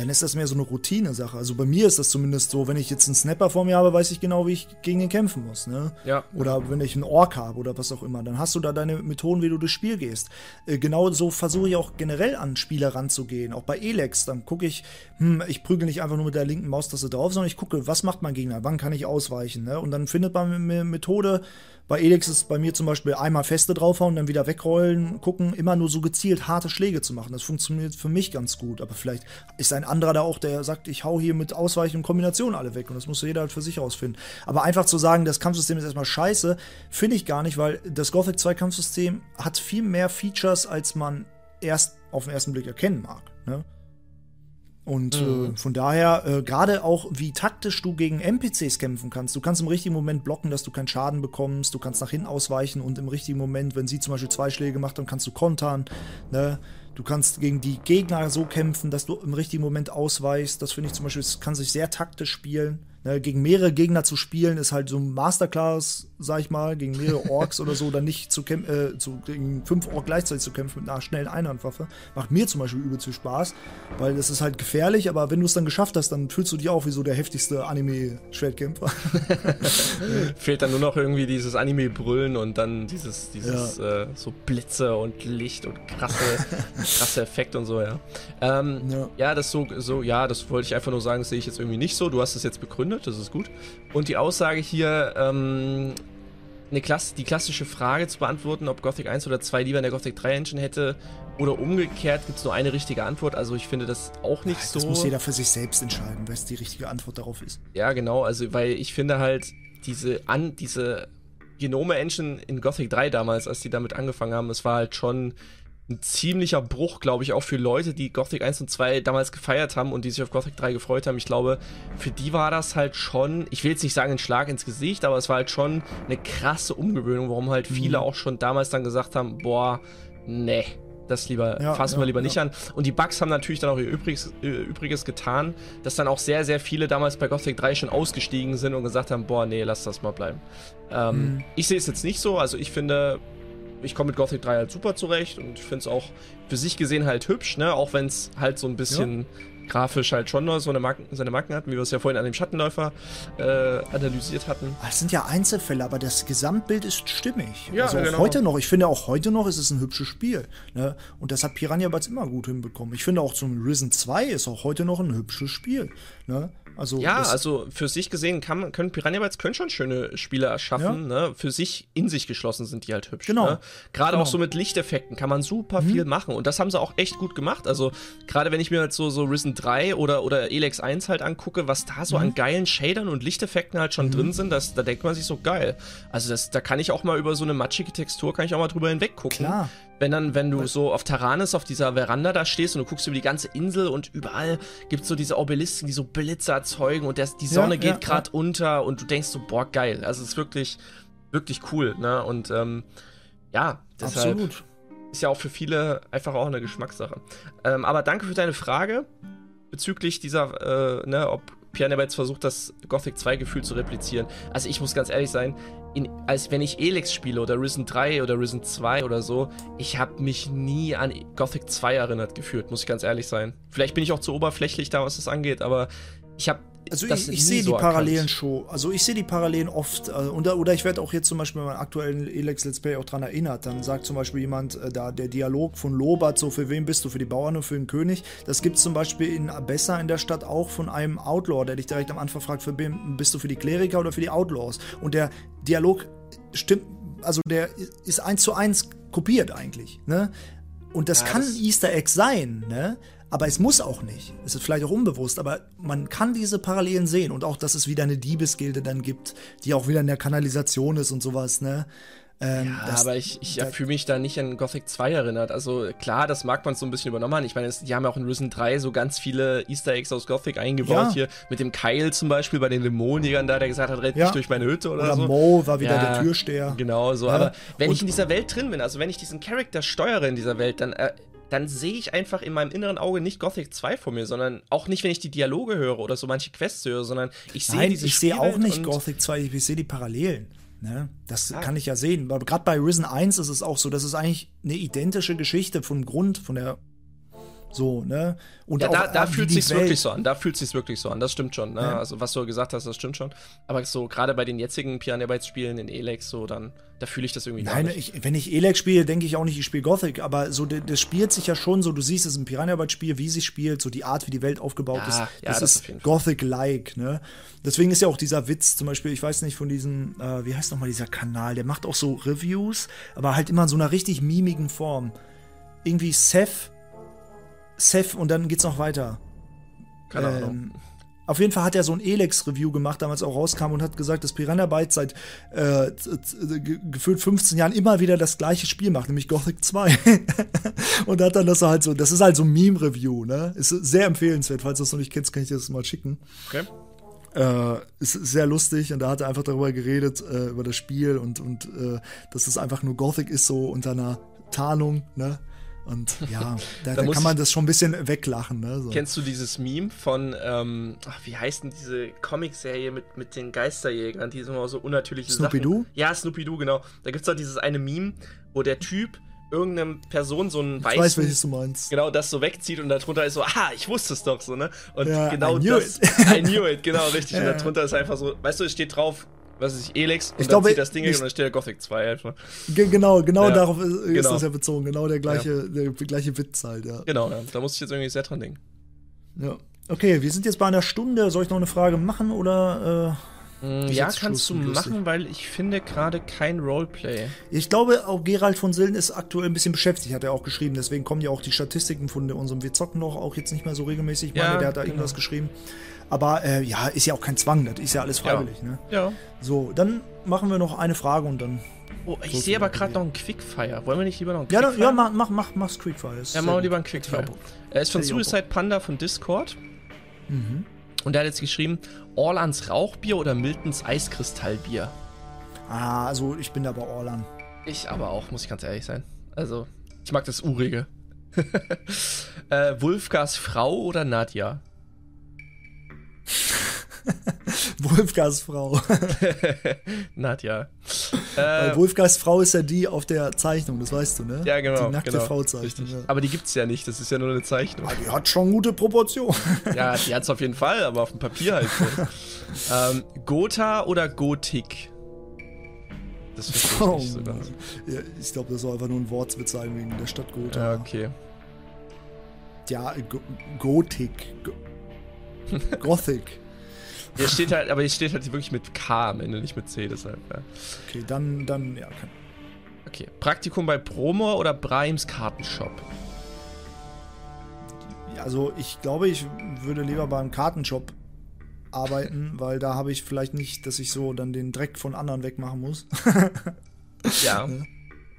Dann ist das mehr so eine Routine-Sache. Also bei mir ist das zumindest so, wenn ich jetzt einen Snapper vor mir habe, weiß ich genau, wie ich gegen ihn kämpfen muss. Ne?
Ja.
Oder wenn ich einen Ork habe oder was auch immer, dann hast du da deine Methoden, wie du durchs Spiel gehst. Äh, genau so versuche ich auch generell an Spiele ranzugehen. Auch bei Elex, dann gucke ich, hm, ich prügel nicht einfach nur mit der linken Maustaste drauf, sondern ich gucke, was macht mein Gegner, wann kann ich ausweichen. Ne? Und dann findet man eine Methode, bei Elix ist bei mir zum Beispiel einmal Feste draufhauen, dann wieder wegrollen, gucken, immer nur so gezielt harte Schläge zu machen. Das funktioniert für mich ganz gut. Aber vielleicht ist ein anderer da auch, der sagt, ich hau hier mit Ausweichen und Kombinationen alle weg. Und das muss jeder halt für sich rausfinden. Aber einfach zu sagen, das Kampfsystem ist erstmal scheiße, finde ich gar nicht, weil das Gothic 2 Kampfsystem hat viel mehr Features, als man erst auf den ersten Blick erkennen mag. Ne? Und mhm. äh, von daher, äh, gerade auch, wie taktisch du gegen NPCs kämpfen kannst. Du kannst im richtigen Moment blocken, dass du keinen Schaden bekommst. Du kannst nach hinten ausweichen und im richtigen Moment, wenn sie zum Beispiel zwei Schläge macht, dann kannst du kontern. Ne? Du kannst gegen die Gegner so kämpfen, dass du im richtigen Moment ausweichst. Das finde ich zum Beispiel, es kann sich sehr taktisch spielen. Ne, gegen mehrere Gegner zu spielen, ist halt so ein Masterclass, sag ich mal, gegen mehrere [LAUGHS] Orks oder so, dann nicht zu, äh, zu gegen fünf Orks gleichzeitig zu kämpfen mit einer schnellen Einhandwaffe. Macht mir zum Beispiel übel viel Spaß, weil das ist halt gefährlich, aber wenn du es dann geschafft hast, dann fühlst du dich auch wie so der heftigste Anime-Schwertkämpfer. [LAUGHS]
Fehlt dann nur noch irgendwie dieses Anime-Brüllen und dann dieses, dieses ja. äh, so Blitze und Licht und krasse, krasse Effekte und so, ja. Ähm, ja. ja. das so, so, ja, das wollte ich einfach nur sagen, das sehe ich jetzt irgendwie nicht so. Du hast es jetzt begründet begründet, das ist gut. Und die Aussage hier, ähm, eine Klasse, die klassische Frage zu beantworten, ob Gothic 1 oder 2 lieber in der Gothic 3 Engine hätte oder umgekehrt, gibt es nur eine richtige Antwort. Also ich finde das auch nicht
das
so.
Das muss jeder für sich selbst entscheiden, was die richtige Antwort darauf ist.
Ja, genau, also weil ich finde halt diese an diese Genome Engine in Gothic 3 damals, als die damit angefangen haben, es war halt schon ein ziemlicher Bruch, glaube ich, auch für Leute, die Gothic 1 und 2 damals gefeiert haben und die sich auf Gothic 3 gefreut haben. Ich glaube, für die war das halt schon, ich will jetzt nicht sagen ein Schlag ins Gesicht, aber es war halt schon eine krasse Umgewöhnung, warum halt viele mhm. auch schon damals dann gesagt haben, boah, nee, das lieber, ja, fassen wir lieber ja. nicht an. Und die Bugs haben natürlich dann auch ihr Übriges, Übriges getan, dass dann auch sehr, sehr viele damals bei Gothic 3 schon ausgestiegen sind und gesagt haben, boah, nee, lass das mal bleiben. Ähm, mhm. Ich sehe es jetzt nicht so, also ich finde, ich komme mit Gothic 3 halt super zurecht und ich finde es auch für sich gesehen halt hübsch, ne? Auch wenn es halt so ein bisschen ja. grafisch halt schon noch so eine Marken, seine Marken hat, wie wir es ja vorhin an dem Schattenläufer äh, analysiert hatten.
Das sind ja Einzelfälle, aber das Gesamtbild ist stimmig. Ja, also auch genau. heute noch, ich finde auch heute noch ist es ein hübsches Spiel. Ne? Und das hat Piranha Bytes immer gut hinbekommen. Ich finde auch zum Risen 2 ist auch heute noch ein hübsches Spiel. Ne?
Also ja, also für sich gesehen kann, können Piranha Bytes können schon schöne Spiele erschaffen. Ja. Ne? Für sich in sich geschlossen sind die halt hübsch. Genau. Ne? Gerade genau. auch so mit Lichteffekten kann man super mhm. viel machen und das haben sie auch echt gut gemacht. Also gerade wenn ich mir halt so, so Risen 3 oder, oder Elex 1 halt angucke, was da so mhm. an geilen Shadern und Lichteffekten halt schon mhm. drin sind, das, da denkt man sich so geil. Also das, da kann ich auch mal über so eine matschige Textur, kann ich auch mal drüber hinweg gucken. Klar. Wenn dann, wenn du so auf Taranis auf dieser Veranda da stehst und du guckst über die ganze Insel und überall gibt es so diese Obelisken, die so Blitze erzeugen und der, die Sonne ja, geht ja, gerade ja. unter und du denkst so, boah, geil. Also es ist wirklich, wirklich cool, ne? Und ähm, ja, deshalb Absolut. ist ja auch für viele einfach auch eine Geschmackssache. Ähm, aber danke für deine Frage bezüglich dieser, äh, ne, ob Piano jetzt versucht, das Gothic 2 Gefühl zu replizieren. Also ich muss ganz ehrlich sein, in, als wenn ich Elex spiele oder Risen 3 oder Risen 2 oder so, ich habe mich nie an Gothic 2 erinnert gefühlt, muss ich ganz ehrlich sein. Vielleicht bin ich auch zu oberflächlich da, was das angeht, aber ich habe
also ich, ich sehe so die Parallelen schon. Also ich sehe die Parallelen oft. Äh, oder, oder ich werde auch jetzt zum Beispiel bei meinem aktuellen Elex Let's Play auch dran erinnert. Dann sagt zum Beispiel jemand, äh, da der Dialog von Lobert, so für wen bist du, für die Bauern und für den König. Das gibt es zum Beispiel in Abessa in der Stadt auch von einem Outlaw, der dich direkt am Anfang fragt, für wen bist du für die Kleriker oder für die Outlaws. Und der Dialog stimmt, also der ist eins zu eins kopiert eigentlich. Ne? Und das ja, kann das ein Easter Egg sein, ne? Aber es muss auch nicht. Es ist vielleicht auch unbewusst, aber man kann diese Parallelen sehen und auch, dass es wieder eine Diebesgilde dann gibt, die auch wieder in der Kanalisation ist und sowas, ne?
Ähm, ja, das, aber ich, ich fühle mich da nicht an Gothic 2 erinnert. Also klar, das mag man so ein bisschen übernommen haben. Ich meine, es, die haben ja auch in Risen 3 so ganz viele Easter Eggs aus Gothic eingebaut. Ja. Hier mit dem Keil zum Beispiel bei den Dämonjägern da, der gesagt hat, rett ja. nicht durch meine Hütte oder, oder so.
Mo war wieder ja, der Türsteher.
Genau so. Aber wenn Und ich in dieser Welt drin bin, also wenn ich diesen Charakter steuere in dieser Welt, dann äh, dann sehe ich einfach in meinem inneren Auge nicht Gothic 2 vor mir, sondern auch nicht, wenn ich die Dialoge höre oder so manche Quests höre, sondern ich sehe diese
ich sehe auch nicht Gothic 2, ich sehe die Parallelen. Ne? Das ah. kann ich ja sehen. Gerade bei Risen 1 ist es auch so, das ist eigentlich eine identische Geschichte vom Grund, von der so, ne?
Und ja, da, da fühlt Welt. wirklich so an. Da fühlt sich's wirklich so an. Das stimmt schon. Ne? Ja. Also was du gesagt hast, das stimmt schon. Aber so gerade bei den jetzigen Piranha Bytes Spielen in Elex, so dann, da fühle ich das irgendwie
Nein, gar nicht. Ich, wenn ich Elex spiele, denke ich auch nicht, ich spiele Gothic. Aber so, das spielt sich ja schon so. Du siehst es im Piranha Bytes Spiel, wie sich spielt, so die Art, wie die Welt aufgebaut ja, ist. Das, ja, das ist Gothic-like, ne? Deswegen ist ja auch dieser Witz, zum Beispiel, ich weiß nicht von diesem, äh, wie heißt nochmal dieser Kanal? Der macht auch so Reviews, aber halt immer in so einer richtig mimigen Form. Irgendwie Seth Seth und dann geht's noch weiter. Keine ähm, Ahnung. Auf jeden Fall hat er so ein Elex-Review gemacht, damals auch rauskam und hat gesagt, dass Piranha Bytes seit äh, gefühlt 15 Jahren immer wieder das gleiche Spiel macht, nämlich Gothic 2. [LAUGHS] und hat dann das halt so, das ist halt so ein Meme-Review, ne? Ist sehr empfehlenswert, falls du das noch nicht kennst, kann ich dir das mal schicken. Okay. Äh, ist sehr lustig und da hat er einfach darüber geredet, äh, über das Spiel und, und äh, dass es einfach nur Gothic ist, so unter einer Tarnung, ne? Und ja, [LAUGHS] da,
Da
da kann man
ich-
das schon ein bisschen weglachen. Ne? So.
Kennst du dieses Meme von, ähm, ach, wie heißt denn diese Comicserie mit, mit den Geisterjägern, die immer so unnatürliche
Snoopy-Doo?
Sachen... Ja, Snoopy-Doo, genau. Da gibt's doch dieses eine Meme, wo der Typ irgendeine Person so einen
Ich
weißen...
weiß, welches du meinst.
Genau, das so wegzieht und darunter ist so, aha, ich wusste es doch so, ne? Und
Ja,
genau
I knew
das.
it.
I knew it, genau, richtig. [LAUGHS]
Ja,
und darunter ist einfach so, weißt du, es steht drauf, was ich, Elex, und
Ich glaube,
zieht das Ding
ich-
und dann steht der Gothic 2 einfach.
Ge genau, genau
Ja,
darauf ist, ist
genau.
das ja bezogen. Genau der gleiche, der gleiche Witz halt, ja.
Genau, ja. da musste ich jetzt irgendwie sehr dran denken.
ja. Okay, wir sind jetzt bei einer Stunde. Soll ich noch eine Frage machen oder?
Mm,
Ist
Ja, kannst du
lustig.
machen, weil ich finde gerade kein Roleplay.
Äh, ich glaube, auch Gerald von Sillen ist aktuell ein bisschen beschäftigt, hat er auch geschrieben. Deswegen kommen ja auch die Statistiken von unserem Wir zocken noch auch jetzt nicht mehr so regelmäßig. Ich
Ja,
meine, der hat da
genau.
irgendwas geschrieben. Aber äh, ja, ist ja auch kein Zwang, das ist ja alles freiwillig. Ne?
Ja.
So, dann machen wir noch eine Frage und dann.
Oh, ich
So
sehe aber gerade noch einen Quickfire. Wollen wir nicht lieber noch einen
Ja,
Quickfire?
dann, ja mach, mach, mach, mach's Quickfire. ist
Ja, machen wir lieber einen Quickfire. Er ist von. Suicide Panda von Discord.
Mhm.
Und der hat jetzt geschrieben, Orlands Rauchbier oder Miltons Eiskristallbier.
Ah, also ich bin da bei Orlan.
Ich aber auch, muss ich ganz ehrlich sein. Also, ich mag das Urige. [LAUGHS] äh, Wulfgars Frau oder Nadja? [LAUGHS]
Wolfgars Frau. [LAUGHS]
Nadja.
Weil
Äh,
Wolfgars Frau ist ja die auf der Zeichnung, das weißt du, ne?
ja, genau.
Die nackte
genau.
Frau zeichnen.
Richtig.
Ja.
Aber die gibt's ja nicht, das ist ja nur eine Zeichnung.
Ah, die hat schon gute Proportionen. [LAUGHS]
Ja, die hat's auf jeden Fall, aber auf dem Papier halt so. ähm, Gotha oder Gotik? Das verstehe ich
Oh,
nicht so ganz.
Mann. ja, ich glaube, das soll einfach nur ein Wortwitz sein wegen der Stadt
Ja,
Gotha.
okay.
Ja, Go Gotik. Go [LAUGHS] Gothic.
Hier steht halt, aber hier steht halt wirklich mit K am Ende, nicht mit C, deshalb. Ja.
Okay, dann, dann, ja. Kann.
Okay. Praktikum bei Promo oder Brahms Kartenshop?
Ja, Also, ich glaube, ich würde lieber beim Kartenshop arbeiten, weil da habe ich vielleicht nicht, dass ich so dann den Dreck von anderen wegmachen muss. [LAUGHS]
Ja.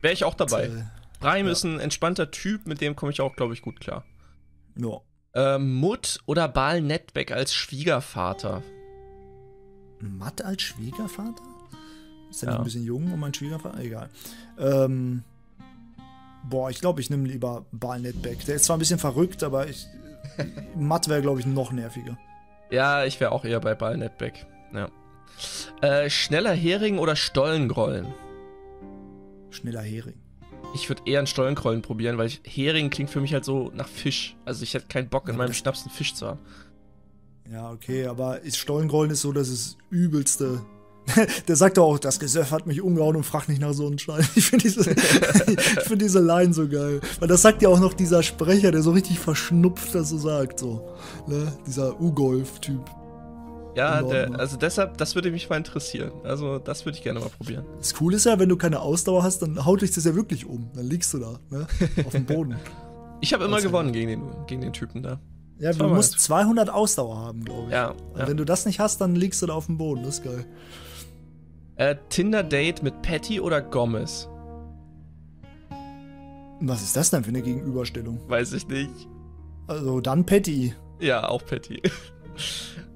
Wäre ich auch dabei.
Äh,
Brahim
ja.
ist ein entspannter Typ, mit dem komme ich auch, glaube ich, gut klar.
ja.
Ähm, Mutt oder Bal Netbeck als Schwiegervater?
Matt als Schwiegervater? Ist der
Ja.
nicht ein bisschen jung und mein Schwiegervater? Egal. Ähm, boah, ich glaube, ich nehme lieber Barnett Der ist zwar ein bisschen verrückt, aber ich, [LAUGHS] Matt wäre, glaube ich, noch nerviger.
Ja, ich wäre auch eher bei Bal Netbeck. Ja. Äh, schneller Hering oder Stollengrollen?
Schneller Hering.
Ich würde eher einen Stollengrollen probieren, weil ich, Hering klingt für mich halt so nach Fisch. Also ich hätte keinen Bock, in meinem Schnaps einen Fisch zu haben.
Ja, okay, aber ist Stollengrollen ist so das ist übelste. [LAUGHS] Der sagt doch auch, das Gesöff hat mich umgehauen und fragt nicht nach Sonnenschein. [LAUGHS] Ich finde diese, ich find diese Line so geil. Weil das sagt ja auch noch dieser Sprecher, der so richtig verschnupft das so sagt. So. Ne? Dieser U-Golf-Typ.
Ja, der, also deshalb, das würde mich mal interessieren. Also das würde ich gerne mal probieren.
Das Coole ist ja, wenn du keine Ausdauer hast, dann haut dich das ja wirklich um. Dann liegst du da, ne? Auf dem Boden. [LAUGHS]
Ich habe immer
Also-
gewonnen gegen den, gegen den Typen da.
Ja, du musst 200 Ausdauer haben, glaube ich.
Ja.
Und
ja.
wenn du das nicht hast, dann liegst du da auf dem Boden. Das ist geil.
Äh, Tinder-Date mit Patty oder Gomez?
Was ist das denn für eine Gegenüberstellung?
Weiß ich nicht.
Also dann Patty.
Ja, auch Patty. [LAUGHS]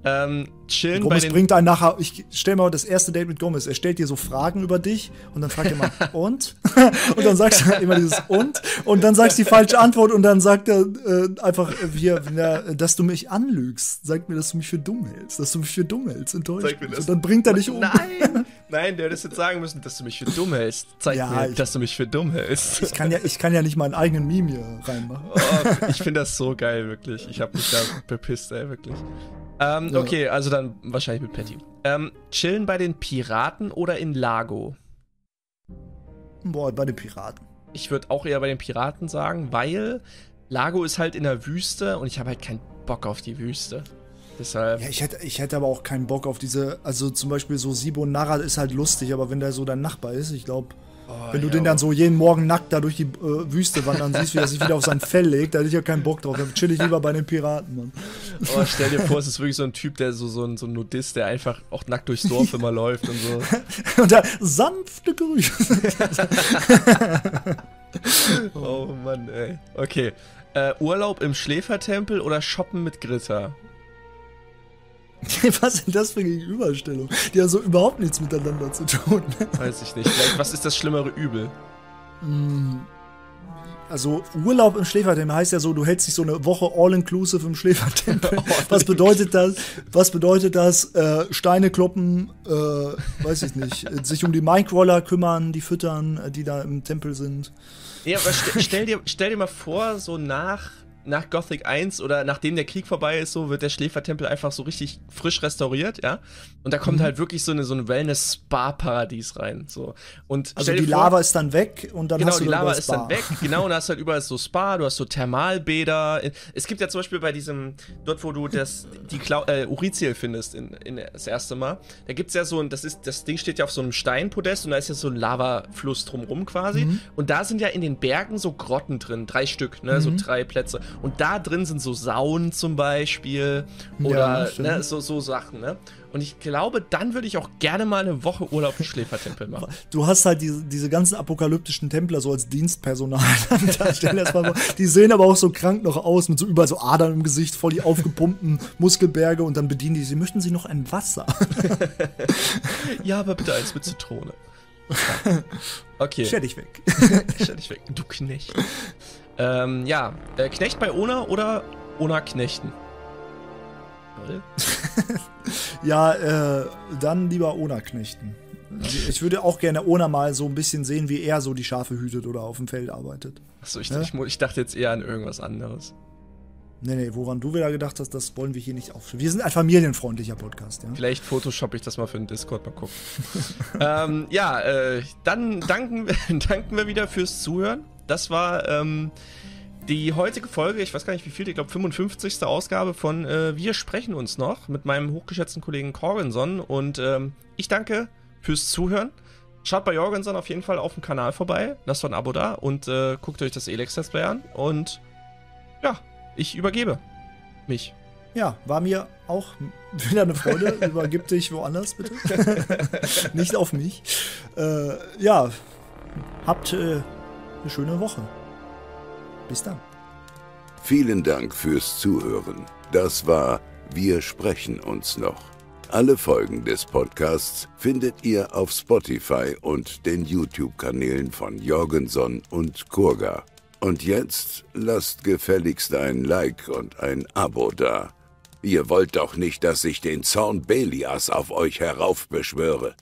ähm, chillen bei
Gomez
den.
bringt einen nachher. Ich stell mal das erste Date mit Gomez. Er stellt dir so Fragen über dich und dann fragt er mal [LAUGHS] und [LAUGHS] und dann sagst du immer dieses und und dann sagst du die falsche Antwort und dann sagt er äh, einfach äh, hier, na, dass du mich anlügst. Sag mir, dass du mich für dumm hältst, dass du mich für dumm hältst. Enttäuscht.
Sag mir
mich.
das.
Und dann bringt er dich um.
Nein! [LAUGHS] Nein, der hätte es jetzt sagen müssen, dass du mich für dumm hältst. Zeig
Ja,
mir,
ich-
dass du mich für dumm hältst.
Ich kann ja, ich kann ja nicht meinen eigenen Meme hier reinmachen.
Oh, ich finde das so geil, wirklich. Ich habe mich da bepisst, ey, wirklich. Ähm,
Ja.
Okay, also dann wahrscheinlich mit Patty. Ähm, chillen bei den Piraten oder in Lago?
Boah, bei den Piraten.
Ich würde auch eher bei den Piraten sagen, weil Lago ist halt in der Wüste und ich habe halt keinen Bock auf die Wüste. Deshalb.
Ja, ich hätte, ich hätte aber auch keinen Bock auf diese, also zum Beispiel so Sibo Narra ist halt lustig, aber wenn der so dein Nachbar ist, ich glaube,
Oh,
wenn du
ja,
den dann so jeden Morgen nackt da durch die äh, Wüste wandern siehst, wie er sich wieder auf sein Fell legt, da hätte ich ja keinen Bock drauf. Dann chill ich lieber bei den Piraten, Mann.
Oh, stell dir vor, es ist wirklich so ein [LAUGHS] Typ, der so, so, ein, so ein Nudist, der einfach auch nackt durchs Dorf immer läuft und so. [LAUGHS]
Und da sanfte Grüße. [LAUGHS]
Oh Mann, ey. Okay. Äh, Urlaub im Schläfertempel oder Shoppen mit Gritter? [LAUGHS]
Was ist denn das für eine Gegenüberstellung? Die haben so überhaupt nichts miteinander zu tun.
Weiß ich nicht. Vielleicht, was ist das schlimmere Übel?
Hm, also Urlaub im Schläfertempel heißt ja so, du hältst dich so eine Woche all-inclusive im Schläfertempel. [LAUGHS] Was bedeutet das? Was bedeutet das? Äh, Steine kloppen, äh, weiß ich nicht, [LAUGHS] sich um die Minecrawler kümmern, die füttern, die da im Tempel sind.
Ja, aber stell, stell, dir, stell dir mal vor, so nach nach Gothic 1 oder nachdem der Krieg vorbei ist, so wird der Schläfertempel einfach so richtig frisch restauriert, ja. Und da kommt mhm. halt wirklich so eine, so ein Wellness-Spa-Paradies rein. So. Und
also die vor, Lava ist dann weg und dann
genau,
hast du
die Lava ist dann weg, [LAUGHS] genau, und da hast halt überall so Spa, du hast so Thermalbäder. Es gibt ja zum Beispiel bei diesem, dort wo du das, die Klau äh, Uriziel findest, in, in das erste Mal, da gibt es ja so ein, das ist, das Ding steht ja auf so einem Steinpodest und da ist ja so ein Lavafluss drumrum quasi. Mhm. Und da sind ja in den Bergen so Grotten drin, drei Stück, ne, mhm. so drei Plätze. Und da drin sind so Saunen zum Beispiel oder ja, ne, so, so Sachen, ne? Und ich glaube, dann würde ich auch gerne mal eine Woche Urlaub im Schläfertempel machen. [LAUGHS]
Du hast halt diese, diese ganzen apokalyptischen Templer so als Dienstpersonal. [LAUGHS] da stell das mal vor. Die sehen aber auch so krank noch aus, mit so überall so Adern im Gesicht, voll die aufgepumpten [LAUGHS] Muskelberge und dann bedienen die sie. Möchten sie noch ein Wasser?
ja, aber bitte eins mit Zitrone.
Okay. Stell dich weg.
Stell dich weg, du Knecht. Ähm, ja, äh, Knecht bei Ona oder Ona Knechten? [LAUGHS]
ja, äh, dann lieber Ona Knechten. Ich würde auch gerne Ona mal so ein bisschen sehen, wie er so die Schafe hütet oder auf dem Feld arbeitet.
Achso, ich, ja? ich, ich dachte jetzt eher an irgendwas anderes.
Nee, nee, woran du wieder gedacht hast, das wollen wir hier nicht aufschreiben. Wir sind ein familienfreundlicher Podcast, ja.
Vielleicht Photoshop ich das mal für den Discord mal gucken. [LAUGHS] ähm, ja, äh, dann danken, [LAUGHS] danken wir wieder fürs Zuhören. Das war ähm, die heutige Folge, ich weiß gar nicht wie viel, ich glaube 55. Ausgabe von äh, Wir sprechen uns noch mit meinem hochgeschätzten Kollegen Corgenson. Und ähm, ich danke fürs Zuhören. Schaut bei Jorgenson auf jeden Fall auf dem Kanal vorbei, lasst doch ein Abo da und äh, guckt euch das Elex-Display an. Und ja, ich übergebe mich.
Ja, war mir auch wieder eine Freude. [LAUGHS] Übergib dich woanders, bitte. [LAUGHS] Nicht auf mich. Äh, ja, habt äh, eine schöne Woche. Bis dann.
Vielen Dank fürs Zuhören. Das war Wir sprechen uns noch. Alle Folgen des Podcasts findet ihr auf Spotify und den YouTube-Kanälen von Jorgenson und Kurga. Und jetzt lasst gefälligst ein Like und ein Abo da. Ihr wollt doch nicht, dass ich den Zorn Belias auf euch heraufbeschwöre.